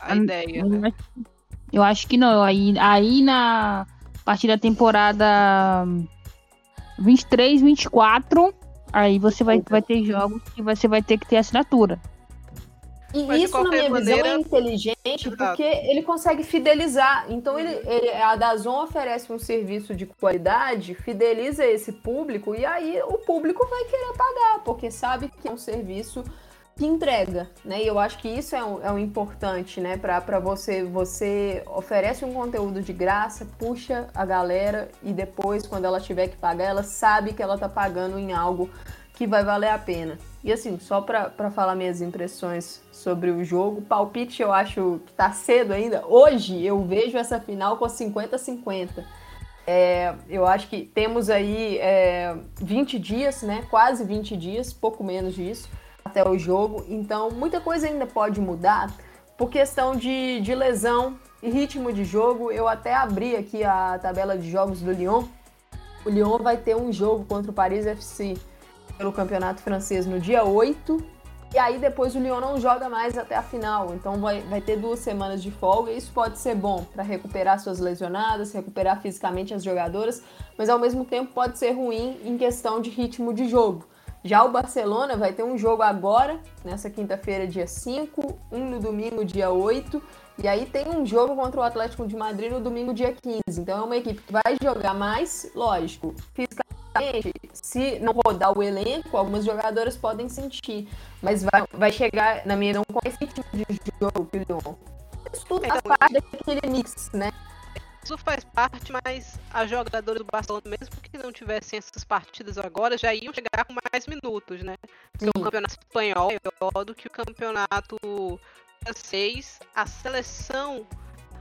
a ideia. Né? Eu acho que não. Aí, aí na partir da temporada 23, 24, aí você vai, vai ter jogos que você vai ter que ter assinatura. E Mas isso, na minha maneira... visão, é inteligente Exato. porque ele consegue fidelizar. Então, ele, ele, a Dazon oferece um serviço de qualidade, fideliza esse público, e aí o público vai querer pagar, porque sabe que é um serviço que entrega, né? E eu acho que isso é um, é um importante, né? Para você, você oferece um conteúdo de graça, puxa a galera e depois, quando ela tiver que pagar, ela sabe que ela tá pagando em algo que vai valer a pena. E assim, só para falar minhas impressões sobre o jogo, palpite eu acho que tá cedo ainda. Hoje eu vejo essa final com 50-50. É, eu acho que temos aí é, 20 dias, né? Quase 20 dias, pouco menos disso até o jogo. Então, muita coisa ainda pode mudar por questão de, de lesão e ritmo de jogo. Eu até abri aqui a tabela de jogos do Lyon. O Lyon vai ter um jogo contra o Paris FC pelo Campeonato Francês no dia 8. E aí depois o Lyon não joga mais até a final. Então vai, vai ter duas semanas de folga. E isso pode ser bom para recuperar suas lesionadas, recuperar fisicamente as jogadoras, mas ao mesmo tempo pode ser ruim em questão de ritmo de jogo. Já o Barcelona vai ter um jogo agora, nessa quinta-feira, dia 5, um no domingo, dia 8, e aí tem um jogo contra o Atlético de Madrid no domingo, dia 15. Então é uma equipe que vai jogar mais, lógico, fisicamente, se não rodar o elenco, algumas jogadoras podem sentir, mas vai, vai chegar, na minha visão, com esse tipo de jogo que Isso tudo faz então, parte daquele mix, né? Isso faz parte, mas as jogadoras do Barcelona, mesmo que não tivessem essas partidas agora, já iam chegar com mais minutos, né? Porque o campeonato espanhol é maior do que o campeonato francês. A seleção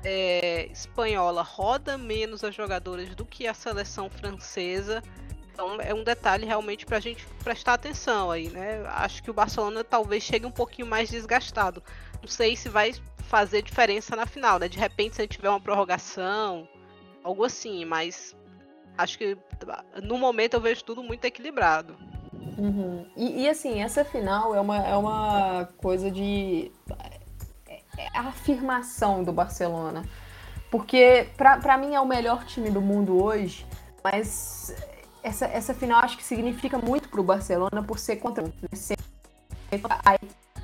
é, espanhola roda menos as jogadoras do que a seleção francesa. Então é um detalhe realmente para a gente prestar atenção aí, né? Acho que o Barcelona talvez chegue um pouquinho mais desgastado. Não sei se vai fazer diferença na final, né? De repente, se a gente tiver uma prorrogação, algo assim, mas acho que no momento eu vejo tudo muito equilibrado. Uhum. E, e, assim, essa final é uma, é uma coisa de. É, é a afirmação do Barcelona. Porque, para mim, é o melhor time do mundo hoje, mas essa, essa final acho que significa muito para o Barcelona por ser contra a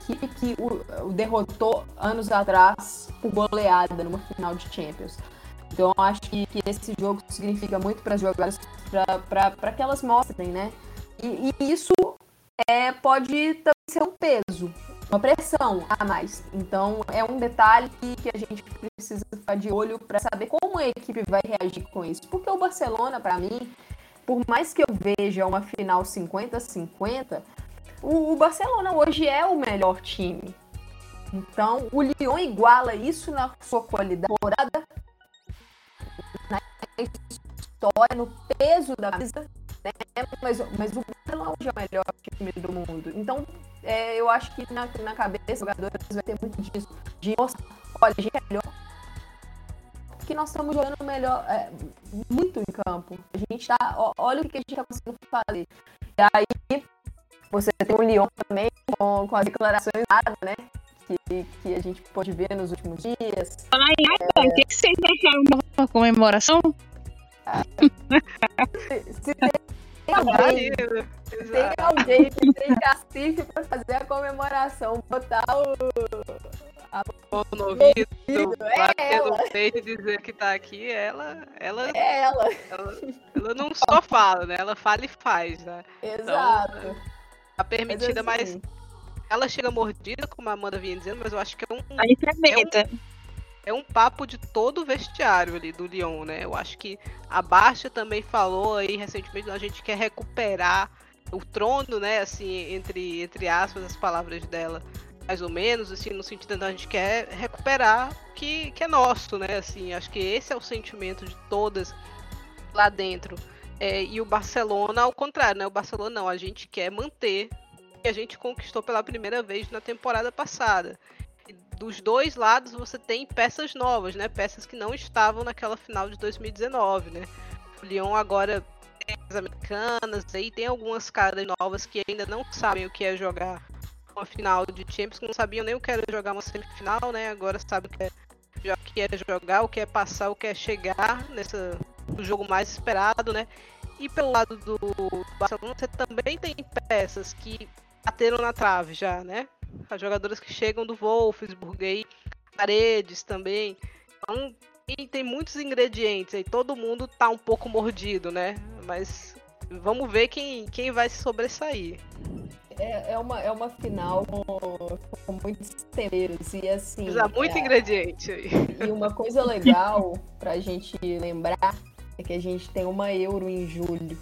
equipe que o, o, derrotou anos atrás por goleada numa final de Champions. Então acho que, que esse jogo significa muito para as jogadoras, para que elas mostrem, né? E, e, isso é, pode também ser um peso, uma pressão a mais. Então é um detalhe que, que a gente precisa ficar de olho para saber como a equipe vai reagir com isso. Porque o Barcelona, para mim, por mais que eu veja uma final 50-50, o, o, Barcelona hoje é o melhor time. Então, o Lyon iguala isso na sua qualidade, na história, no peso da camisa, né? mas, mas o Barcelona hoje é o melhor time do mundo. Então, é, eu acho que na, na cabeça dos jogadores vai ter muito disso, de mostrar, olha, a gente é melhor, que nós estamos jogando melhor, é, muito em campo. A gente tá, olha o que a gente está conseguindo fazer. E aí, você tem o Lyon também com, com as declarações né? Que, que a gente pode ver nos últimos dias. Falar em é... o que, vocês acharam da comemoração? se, tem alguém, tem alguém que tem cacife para fazer a comemoração, botar o a mão no ouvido, bater no peito e dizer que tá aqui, ela. Ela, é ela. ela. ela. não só fala, né? Ela fala e faz, né? Exato. Então, tá permitida, mas, assim... mas, ela chega mordida, como a Amanda vinha dizendo, mas eu acho que é um. Aí é um, é um papo de todo o vestiário ali do Lyon, né? Eu acho que a Baixa também falou aí recentemente, a gente quer recuperar o trono, né? Assim, entre, entre aspas, as palavras dela mais ou menos, assim, no sentido de a gente quer recuperar o que, que é nosso, né? Assim, acho que esse é o sentimento de todas lá dentro. É, e o Barcelona, ao contrário, né? O Barcelona não, a gente quer manter o que a gente conquistou pela primeira vez na temporada passada. E dos dois lados você tem peças novas, né? Peças que não estavam naquela final de 2019, né? O Lyon agora tem as americanas, aí tem algumas caras novas que ainda não sabem o que é jogar uma final de Champions, que não sabiam nem o que era jogar uma semifinal, né? Agora sabe o que é, o que é jogar, o que é passar, o que é chegar nessa, no jogo mais esperado, né? E pelo lado do Barcelona, você também tem peças que bateram na trave já, né? As jogadoras que chegam do Wolfsburg aí, paredes também. Então, e tem muitos ingredientes aí, todo mundo tá um pouco mordido, né? Mas vamos ver quem, quem vai se sobressair é, é, uma, é uma final com, com muitos temperos. E assim. Precisa muito é, ingrediente aí. E uma coisa legal pra gente lembrar é que a gente tem uma Euro em julho.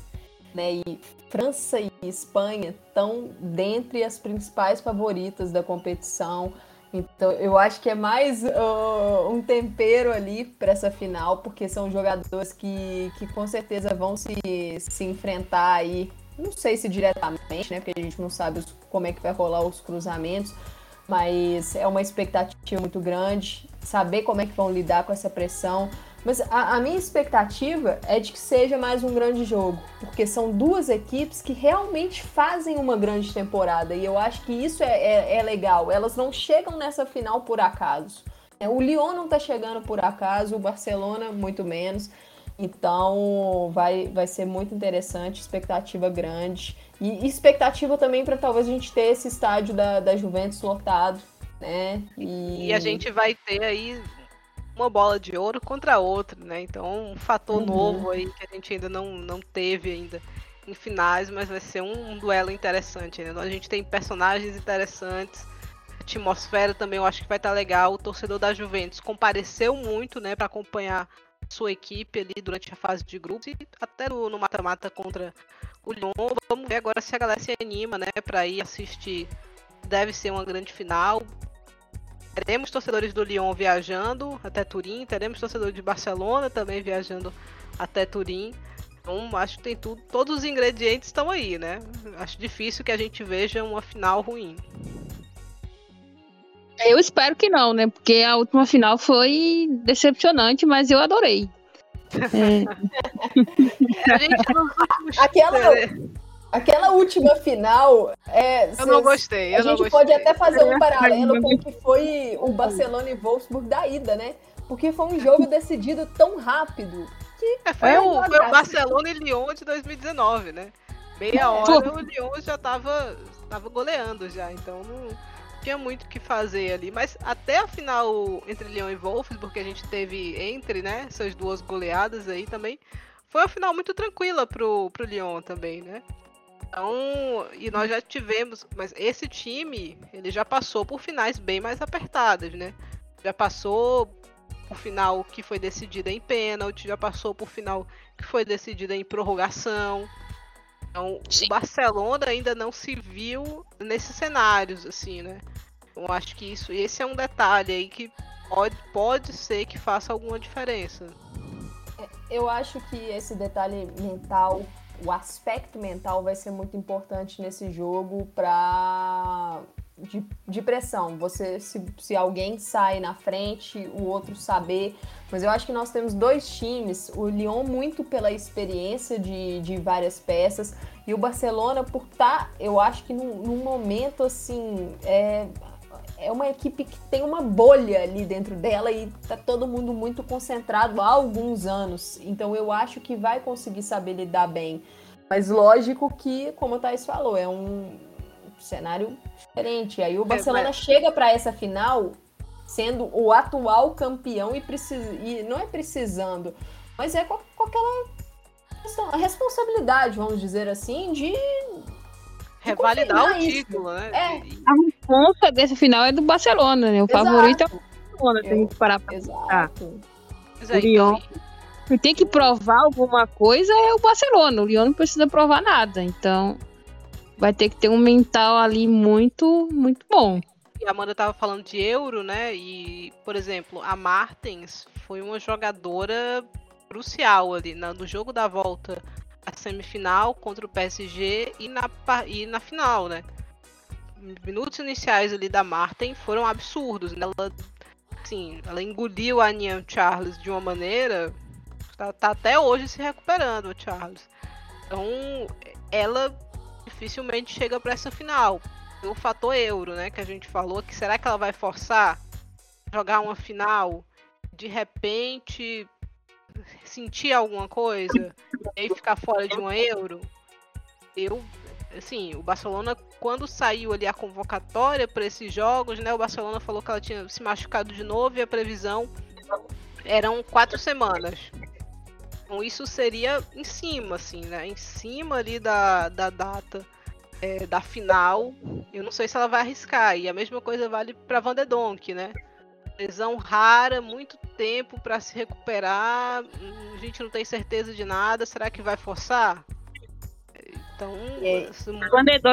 Né, e França e Espanha estão dentre as principais favoritas da competição. Então, eu acho que é mais uh, um tempero ali para essa final, porque são jogadores que, que com certeza vão se, se enfrentar aí não sei se diretamente, né? Porque a gente não sabe os, como é que vai rolar os cruzamentos, mas é uma expectativa muito grande, saber como é que vão lidar com essa pressão. Mas a, a, minha expectativa é de que seja mais um grande jogo, porque são duas equipes que realmente fazem uma grande temporada e eu acho que isso é, é, é legal. Elas não chegam nessa final por acaso. É, o Lyon não está chegando por acaso, o Barcelona muito menos. Então vai, vai ser muito interessante, expectativa grande. E expectativa também para talvez a gente ter esse estádio da, da Juventus lotado, né? E... e a gente vai ter aí uma bola de ouro contra outra, né? Então um fator uhum. novo aí que a gente ainda não, não teve ainda em finais, mas vai ser um, um duelo interessante. Né? A gente tem personagens interessantes, a atmosfera também eu acho que vai estar tá legal. O torcedor da Juventus compareceu muito, né, para acompanhar sua equipe ali durante a fase de grupos e até no mata-mata contra o Lyon. Vamos ver agora se a galera se anima, né, para ir assistir. Deve ser uma grande final. Teremos torcedores do Lyon viajando até Turim, teremos torcedores de Barcelona também viajando até Turim. Então, acho que tem tudo, todos os ingredientes estão aí, né? Acho difícil que a gente veja uma final ruim. Eu espero que não, né? Porque a última final foi decepcionante, mas eu adorei. É. a gente Aquela. Aquela última final. É, eu não gostei. Eu a gente gostei. pode até fazer um paralelo com o que foi o Barcelona e Wolfsburg da ida, né? Porque foi um jogo decidido tão rápido. Que é, foi, o, foi o Barcelona e Lyon de 2019, né? Meia hora o Lyon já estava tava goleando já, então não tinha muito o que fazer ali. Mas até a final entre Lyon e Wolfsburg, que a gente teve entre, né, essas duas goleadas aí também, foi uma final muito tranquila pro, pro Lyon também, né? Então, e nós já tivemos, mas esse time, ele já passou por finais bem mais apertadas, né? Já passou por final que foi decidida em pênalti, já passou por final que foi decidida em prorrogação. Então, Sim. o Barcelona ainda não se viu nesses cenários, assim, né? Eu acho que isso, esse é um detalhe aí que pode, pode ser que faça alguma diferença. É, eu acho que esse detalhe mental o aspecto mental vai ser muito importante nesse jogo para de, de, pressão. Você se, se alguém sai na frente, o outro saber. Mas eu acho que nós temos dois times, o Lyon muito pela experiência de, de várias peças e o Barcelona por estar, tá, eu acho que num, num momento assim, é, é uma equipe que tem uma bolha ali dentro dela e tá todo mundo muito concentrado há alguns anos. Então eu acho que vai conseguir saber lidar bem. Mas lógico que, como o Thais falou, é um cenário diferente. Aí o é, Barcelona é, mas... chega para essa final sendo o atual campeão e, precis... e não é precisando, mas é com, com aquela a responsabilidade, vamos dizer assim, de revalidar o título, né? É. A resposta desse final é do Barcelona, né? O Exato. favorito é o Barcelona, se a gente parar pra Exato. O Lyon. Tem que provar alguma coisa é o Barcelona. O Lyon não precisa provar nada. Então, vai ter que ter um mental ali muito, muito bom. E a Amanda tava falando de euro, né? E, por exemplo, a Martins foi uma jogadora crucial ali no jogo da volta a semifinal contra o PSG e na, e na final, né? Minutos iniciais ali da Martin foram absurdos. Né? Ela, assim, ela engoliu a Nian Charles de uma maneira. Tá, tá até hoje se recuperando, o Charles. Então, ela dificilmente chega para essa final. O fator euro, né? Que a gente falou, que será que ela vai forçar jogar uma final? De repente, sentir alguma coisa e aí ficar fora de um euro, eu, assim, o Barcelona, quando saiu ali a convocatória para esses jogos, né, o Barcelona falou que ela tinha se machucado de novo e a previsão eram quatro semanas. Então isso seria em cima, assim, né, em cima ali da, da data é, da final. Eu não sei se ela vai arriscar. E a mesma coisa vale para Van de Donk, né? lesão rara, muito tempo para se recuperar. A gente não tem certeza de nada. Será que vai forçar? Então, é.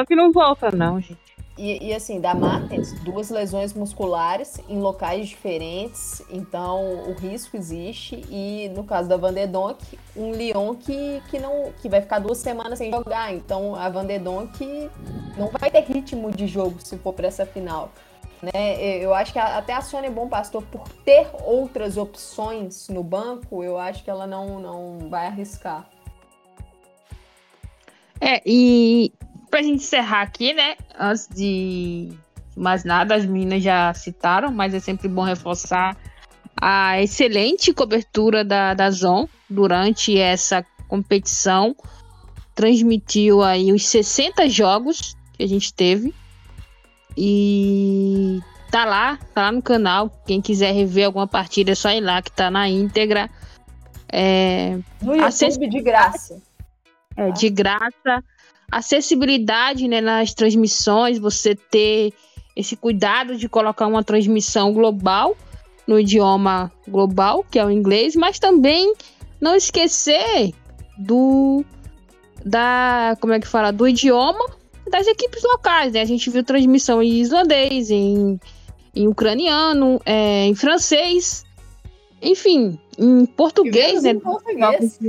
que não volta não, gente. E, e, assim, da Martens, duas lesões musculares em locais diferentes, então o risco existe. E no caso da Van de Donk, um Lyon que, que, não, que vai ficar duas semanas sem jogar. Então a Van de Donk não vai ter ritmo de jogo se for para essa final. Né? Eu acho que até a Sônia Bom Pastor, por ter outras opções no banco, eu acho que ela não, não vai arriscar. É, e pra gente encerrar aqui, né? Antes de mais nada, as meninas já citaram, mas é sempre bom reforçar a excelente cobertura da, da Zon durante essa competição. Transmitiu aí os 60 jogos que a gente teve e tá lá, tá lá no canal. Quem quiser rever alguma partida é só ir lá que tá na íntegra. É, no YouTube de graça. É, de graça. Acessibilidade né, nas transmissões, você ter esse cuidado de colocar uma transmissão global no idioma global, que é o inglês, mas também não esquecer do da como é que fala do idioma das equipes locais, né? A gente viu transmissão em islandês, em, em ucraniano, é, em francês, enfim, em português, né? Em português.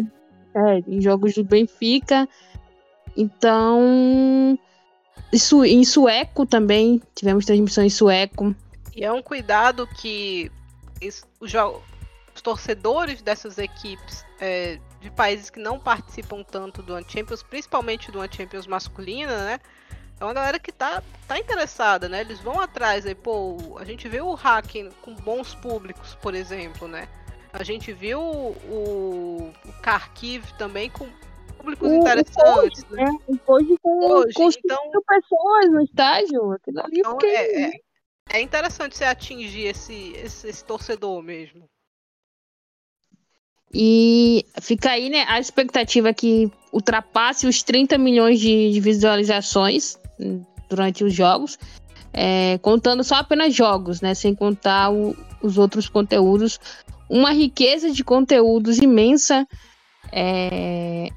É, em jogos do Benfica. Então, isso em sueco também, tivemos transmissão em sueco. E é um cuidado que os, os torcedores dessas equipes é, de países que não participam tanto do Champions, principalmente do Champions masculina, né? É uma galera que tá, tá interessada, né? Eles vão atrás aí, pô, a gente vê o hacking com bons públicos, por exemplo, né? A gente viu o, o Kharkiv também com públicos o, interessantes, o né? né? Hoje com, hoje, com então, pessoas no estágio. Aquilo ali então, é, é, é, interessante você atingir esse, esse, esse torcedor mesmo. E fica aí, né, a expectativa que ultrapasse os 30 milhões de, de visualizações durante os jogos, é, contando só apenas jogos, né, sem contar o, os outros conteúdos. Uma riqueza de conteúdos imensa. É,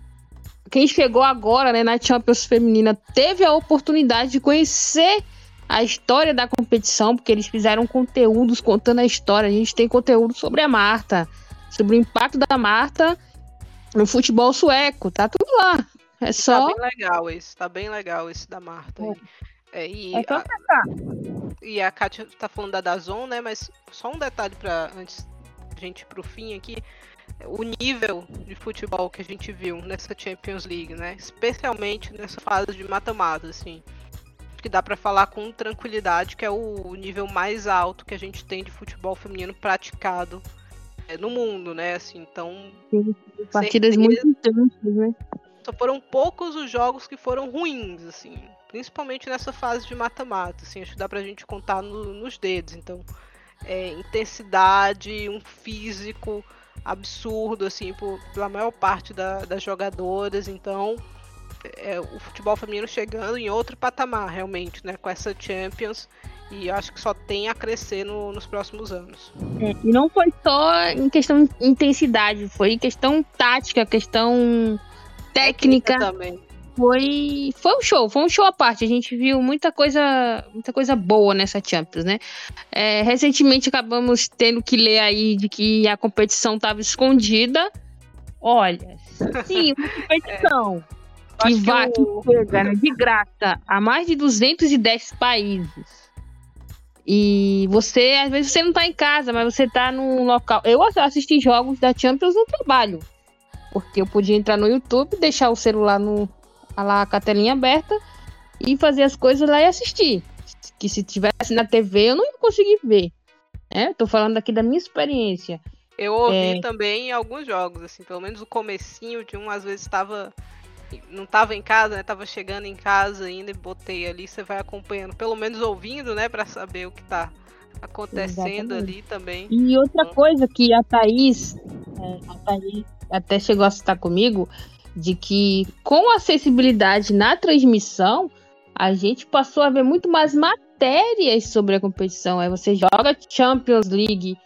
quem chegou agora né, na Champions Feminina teve a oportunidade de conhecer a história da competição, porque eles fizeram conteúdos contando a história. A gente tem conteúdo sobre a Marta, sobre o impacto da Marta no futebol sueco, tá tudo lá. É tá só. Tá bem legal esse, tá bem legal esse da Marta. É. É, e, é a, e a Kátia tá falando da Dazon, né? Mas só um detalhe para antes a gente ir pro fim aqui. O nível de futebol que a gente viu nessa Champions League, né? Especialmente nessa fase de mata-mata, assim. Que dá para falar com tranquilidade que é o nível mais alto que a gente tem de futebol feminino praticado no mundo, né? Assim, então. Sim, partidas muito intensas, né? Só foram poucos os jogos que foram ruins, assim. Principalmente nessa fase de mata-mata, assim, acho que dá pra gente contar no, nos dedos. Então, é, intensidade, um físico absurdo, assim, por, pela maior parte da, das jogadoras. Então, é, o futebol feminino chegando em outro patamar, realmente, né? Com essa Champions. E acho que só tem a crescer no, nos próximos anos. É, e não foi só em questão de intensidade, foi questão tática, questão técnica. técnica também. Foi, foi um show, foi um show à parte. A gente viu muita coisa, muita coisa boa nessa Champions, né? É, recentemente acabamos tendo que ler aí de que a competição estava escondida. Olha, sim, uma competição. É. que vai que, chega né, de graça a mais de 210 países e você, às vezes, você não tá em casa, mas você tá num local. Eu assisti jogos da Champions no trabalho. Porque eu podia entrar no YouTube, deixar o celular no, lá com a telinha aberta e fazer as coisas lá e assistir. Que se tivesse na TV eu não ia conseguir ver. É, tô falando aqui da minha experiência. Eu ouvi é... também alguns jogos, assim, pelo menos o comecinho de um, às vezes estava não tava em casa, né? Tava chegando em casa ainda e botei ali. Você vai acompanhando, pelo menos ouvindo, né? Pra saber o que tá acontecendo Exatamente. ali também. E outra então... coisa que a Thaís, é, a Thaís até chegou a citar comigo, de que com acessibilidade na transmissão, a gente passou a ver muito mais matérias sobre a competição. Aí você joga Champions League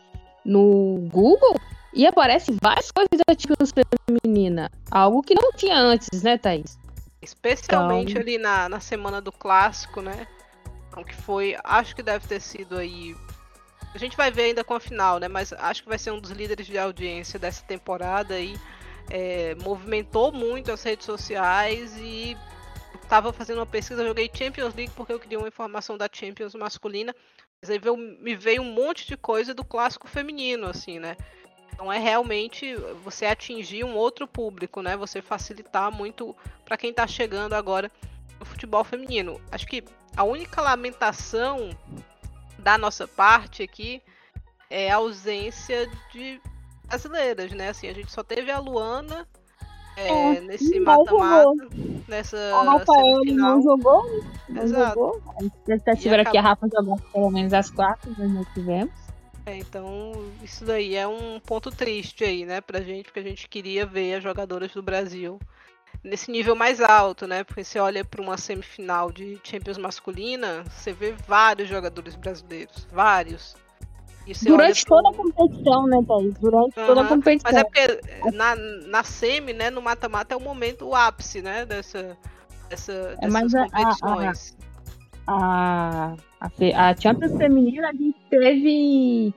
no Google, e aparece várias coisas da Champions feminina. Algo que não tinha antes, né, Thaís? Especialmente então... ali na, na semana do clássico, né? Então, que foi. Acho que deve ter sido aí. A gente vai ver ainda com a final, né? Mas acho que vai ser um dos líderes de audiência dessa temporada aí. É, movimentou muito as redes sociais e estava fazendo uma pesquisa, joguei Champions League porque eu queria uma informação da Champions masculina, mas aí veio, me veio um monte de coisa do clássico feminino, assim, né? Então é realmente você atingir um outro público, né? Você facilitar muito para quem está chegando agora no futebol feminino. Acho que a única lamentação da nossa parte aqui é a ausência de brasileiras, né? Assim, a gente só teve a Luana é, é, nesse mata-mata, nessa Rafael semifinal. não jogou, não Exato. jogou. A expectativa era que a Rafa jogasse pelo menos as quatro, mas não tivemos. É, então isso daí é um ponto triste aí, né, pra gente, porque a gente queria ver as jogadoras do Brasil nesse nível mais alto, né? Porque você olha para uma semifinal de Champions masculina, você vê vários jogadores brasileiros, vários. Durante toda a competição, né, Thaís? Durante uhum. toda a competição. Mas é porque na, na semi, né, no mata-mata é o momento, o ápice, né, dessa, dessa, é, dessas é, competições. A, a, a, Champions Feminina, a gente teve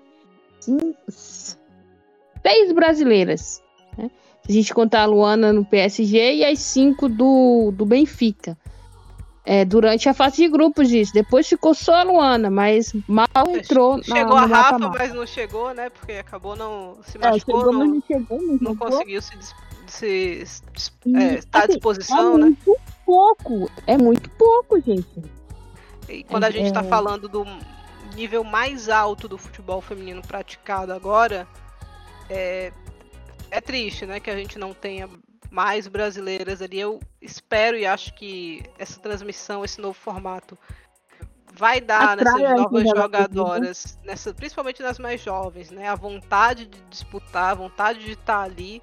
cinco, seis brasileiras. Né? Se a gente contar a Luana no PSG e as cinco do, do Benfica. É, durante a fase de grupos disso. Depois ficou só a Luana, mas mal entrou Chegou na, a Rafa, mas não chegou, né? Porque acabou não se é, machucou, é, chegou, não, não, chegou, não, não conseguiu se se, é, está à assim, disposição, é né? Muito pouco, é muito pouco, gente. E quando a gente está É. falando do nível mais alto do futebol feminino praticado agora, é, é triste, né, que a gente não tenha mais brasileiras ali. Eu espero e acho que essa transmissão, esse novo formato, vai dar nessas as novas jogadoras. jogadoras, nessa, principalmente nas mais jovens, né, a vontade de disputar, a vontade de estar ali,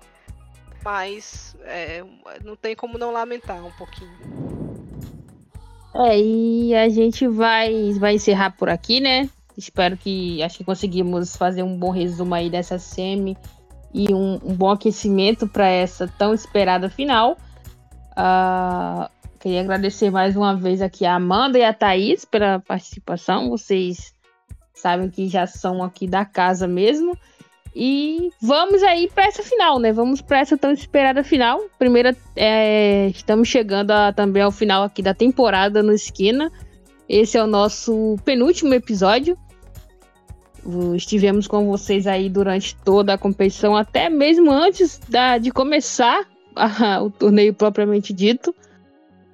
mas é, não tem como não lamentar um pouquinho. É, e a gente vai, vai encerrar por aqui, né? Espero que acho que conseguimos fazer um bom resumo aí dessa semi e um, um bom aquecimento para essa tão esperada final. Ah, queria agradecer mais uma vez aqui a Amanda e a Thaís pela participação. Vocês sabem que já são aqui da casa mesmo. E vamos aí para essa final, né? Vamos para essa tão esperada final. Primeira, é, estamos chegando a- também ao final aqui da temporada no Esquina. Esse é o nosso penúltimo episódio. Estivemos com vocês aí durante toda a competição, até mesmo antes da- de começar a- o torneio propriamente dito.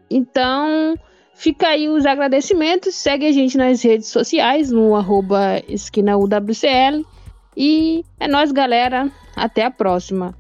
Então, fica aí os agradecimentos. Segue a gente nas redes sociais, no arroba esquina UWCL. E é nóis, galera. Até a próxima.